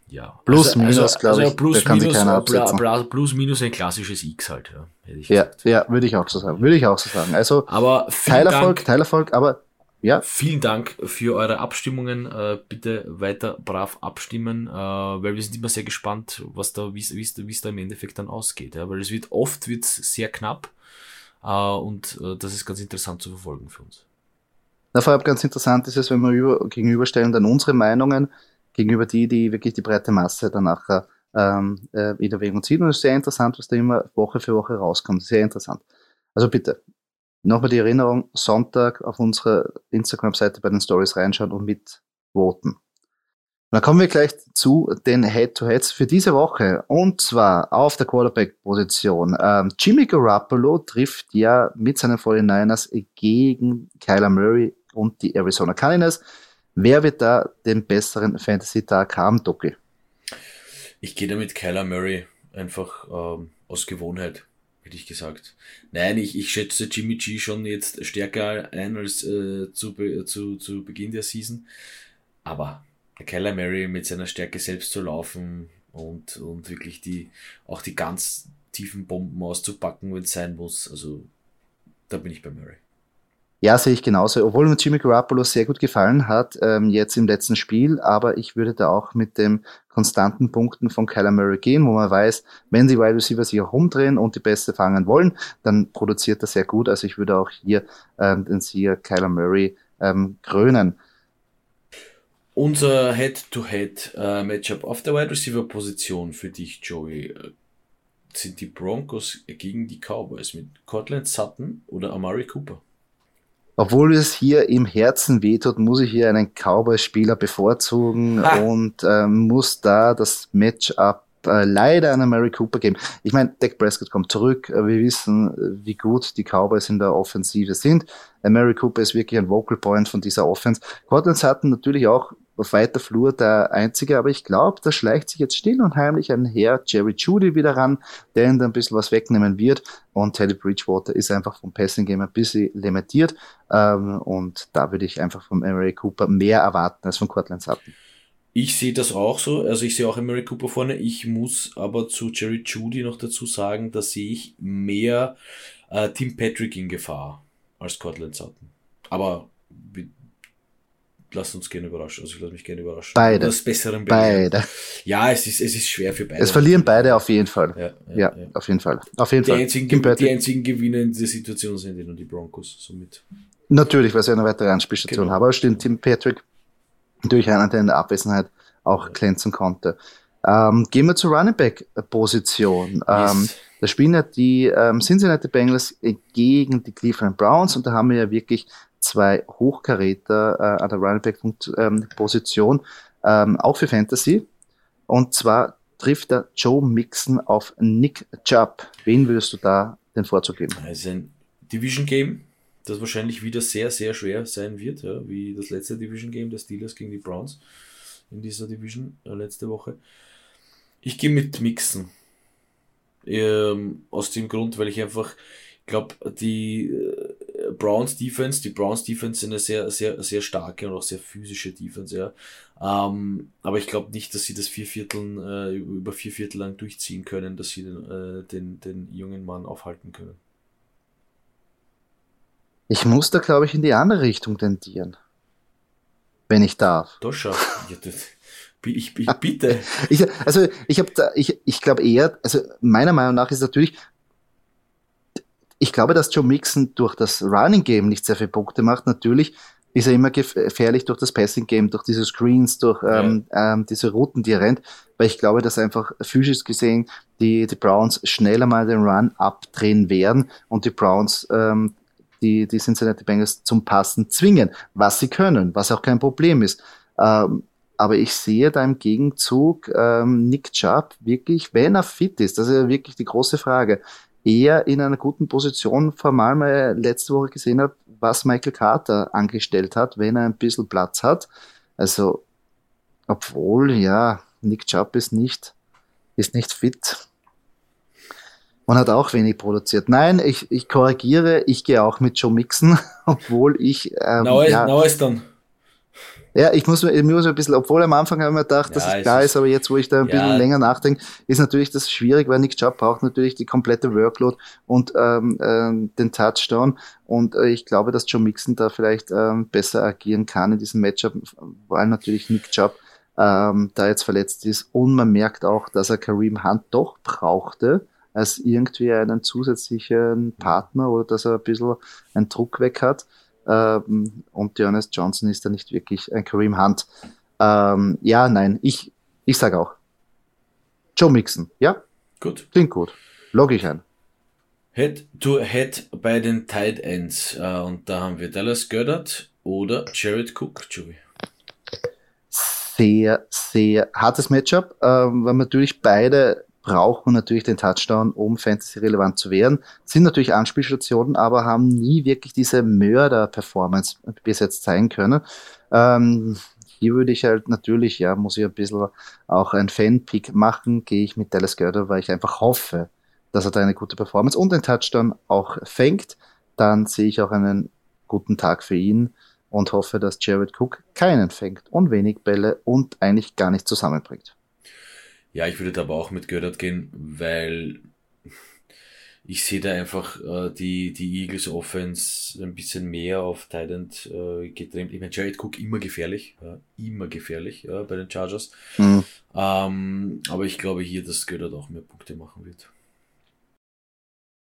ja. Plus, also, minus, also, glaube also ich. Plus, minus, bla, plus, minus ein klassisches X halt, ja. Ja, ja, würde ich auch so sagen. Würde ich auch so sagen. Also, aber Teilerfolg, Dank, Teilerfolg, aber ja. Vielen Dank für eure Abstimmungen. Äh, bitte weiter brav abstimmen, äh, weil wir sind immer sehr gespannt, was da, wie es da im Endeffekt dann ausgeht. Ja? Weil es wird oft wird's sehr knapp äh, und das ist ganz interessant zu verfolgen für uns. Na, vor allem ganz interessant ist es, wenn wir über, gegenüberstellen dann unsere Meinungen gegenüber die, die wirklich die breite Masse dann nachher ähm, äh, in Erwägung zieht. Und es ist sehr interessant, was da immer Woche für Woche rauskommt. Sehr interessant. Also bitte, Nochmal die Erinnerung, Sonntag auf unserer Instagram-Seite bei den Stories reinschauen und mitvoten. dann kommen wir gleich zu den Head-to-Heads für diese Woche. Und zwar auf der Quarterback-Position. Ähm, Jimmy Garoppolo trifft ja mit seinen 49ers gegen Kyler Murray und die Arizona Cardinals. Wer wird da den besseren Fantasy-Tag haben, Doki? Ich gehe da mit Kyler Murray einfach ähm, aus Gewohnheit hätte ich gesagt. Nein, ich, ich schätze Jimmy G schon jetzt stärker ein als äh, zu, zu, zu Beginn der Season. Aber der Kyler Murray mit seiner Stärke selbst zu laufen und, und wirklich die, auch die ganz tiefen Bomben auszupacken, wenn es sein muss, also da bin ich bei Murray. Ja, sehe ich genauso. Obwohl mir Jimmy Garoppolo sehr gut gefallen hat, ähm, jetzt im letzten Spiel, aber ich würde da auch mit dem konstanten Punkten von Kyler Murray gehen, wo man weiß, wenn die Wide Receiver sich auch umdrehen und die Beste fangen wollen, dann produziert er sehr gut. Also ich würde auch hier ähm, den Sieger Kyler Murray ähm, krönen. Unser Head-to-Head-Matchup äh, auf der Wide Receiver Position für dich, Joey, äh, sind die Broncos gegen die Cowboys mit Cortland Sutton oder Amari Cooper? Obwohl es hier im Herzen wehtut, muss ich hier einen Cowboy-Spieler bevorzugen ha. und äh, muss da das Matchup äh, leider an Mary Cooper geben. Ich meine, Dak Prescott kommt zurück. Äh, wir wissen, äh, wie gut die Cowboys in der Offensive sind. Mary Cooper ist wirklich ein Vocal Point von dieser Offense. Cortland hatten natürlich auch auf weiter Flur der Einzige, aber ich glaube, da schleicht sich jetzt still und heimlich ein Herr Jerry Judy wieder ran, der ihnen da ein bisschen was wegnehmen wird. Und Teddy Bridgewater ist einfach vom Passing Game ein bisschen limitiert. Ähm, und da würde ich einfach von Emery Cooper mehr erwarten als von Cortland Sutton. Ich sehe das auch so, also ich sehe auch Emery Cooper vorne. Ich muss aber zu Jerry Judy noch dazu sagen, da sehe ich mehr äh, Tim Patrick in Gefahr als Cortland Sutton. Aber lasst uns gerne überraschen. Also ich lasse mich gerne überraschen. Beide. Das Besseren beide. Ja, es ist, es ist schwer für beide. Es verlieren beide auf jeden Fall. Ja, ja, ja. auf jeden Fall. Auf jeden die, Fall. Einzigen, die einzigen Gewinner in dieser Situation sind nur die Broncos. Somit. Natürlich, weil sie eine weitere Anspielstation genau. haben. Aber stimmt, Tim Patrick, natürlich einer, der in der Abwesenheit auch ja. glänzen konnte. Ähm, gehen wir zur Running Back Position. Yes. Ähm, da spielen ja die ähm, Cincinnati Bengals gegen die Cleveland Browns und da haben wir ja wirklich zwei Hochkaräter äh, an der Running Back Position, ähm, auch für Fantasy. Und zwar trifft der Joe Mixon auf Nick Chubb. Wen würdest du da den Vorzug geben? Es ist ein Division Game, das wahrscheinlich wieder sehr, sehr schwer sein wird, ja, wie das letzte Division Game der Steelers gegen die Browns in dieser Division äh, letzte Woche. Ich gehe mit Mixen. Ähm, aus dem Grund, weil ich einfach glaube, die äh, Browns Defense, die Browns Defense sind eine sehr, sehr, sehr starke und auch sehr physische Defense, ja. Ähm, aber ich glaube nicht, dass sie das vier Vierteln, äh, über vier Viertel lang durchziehen können, dass sie den, äh, den, den jungen Mann aufhalten können. Ich muss da, glaube ich, in die andere Richtung tendieren. Wenn ich darf. Doch. Ja, ich, ich bitte. ich, also ich habe ich, ich glaube eher, also meiner Meinung nach ist natürlich, ich glaube, dass Joe Mixon durch das Running Game nicht sehr viele Punkte macht. Natürlich ist er immer gefährlich durch das Passing Game, durch diese Screens, durch ähm, ja. ähm, diese Routen, die er rennt, weil ich glaube, dass einfach physisch gesehen die, die Browns schneller mal den Run abdrehen werden und die Browns ähm, die, die Cincinnati Bengals zum Passen zwingen, was sie können, was auch kein Problem ist. Ähm, aber ich sehe da im Gegenzug ähm, Nick Chubb wirklich, wenn er fit ist, das ist ja wirklich die große Frage, eher in einer guten Position, weil ich letzte Woche gesehen habe, was Michael Carter angestellt hat, wenn er ein bisschen Platz hat. Also, obwohl, ja, Nick Chubb ist nicht, ist nicht fit und hat auch wenig produziert. Nein, ich, ich korrigiere, ich gehe auch mit Joe Mixon, obwohl ich. Ähm, Neues, ja, Neues dann. Ja, ich muss, ich muss ein bisschen, obwohl am Anfang habe ich mir gedacht, dass ja, es klar ist, aber jetzt, wo ich da ein ja. bisschen länger nachdenke, ist natürlich das schwierig, weil Nick Chubb braucht natürlich die komplette Workload und ähm, ähm, den Touchdown. Und äh, ich glaube, dass Joe Mixon da vielleicht ähm, besser agieren kann in diesem Matchup, weil natürlich Nick Chubb ähm, da jetzt verletzt ist. Und man merkt auch, dass er Kareem Hunt doch brauchte als irgendwie einen zusätzlichen Partner oder dass er ein bisschen einen Druck weg hat. Ähm, und Jonas Johnson ist da nicht wirklich ein Kareem Hunt. Ähm, ja, nein, ich, ich sage auch. Joe Mixon, ja? Gut. Klingt gut. Log ich ein. Head to Head bei den Tight Ends. Uh, und da haben wir Dallas Goddard oder Jared Cook, Joey. Sehr, sehr hartes Matchup, ähm, weil natürlich beide braucht man natürlich den Touchdown, um Fantasy-relevant zu werden. Sind natürlich Anspielstationen, aber haben nie wirklich diese Mörder-Performance bis jetzt zeigen können. Ähm, hier würde ich halt natürlich, ja, muss ich ein bisschen auch ein Fan-Pick machen, gehe ich mit Dallas Goddard, weil ich einfach hoffe, dass er da eine gute Performance und den Touchdown auch fängt. Dann sehe ich auch einen guten Tag für ihn und hoffe, dass Jared Cook keinen fängt und wenig Bälle und eigentlich gar nicht zusammenbringt. Ja, ich würde da aber auch mit Göttert gehen, weil ich sehe da einfach äh, die, die Eagles Offense ein bisschen mehr auf Tident äh, getrimmt. Ich meine, Jared Cook immer gefährlich, ja, immer gefährlich ja, bei den Chargers. Mhm. Ähm, aber ich glaube hier, dass Göttert auch mehr Punkte machen wird.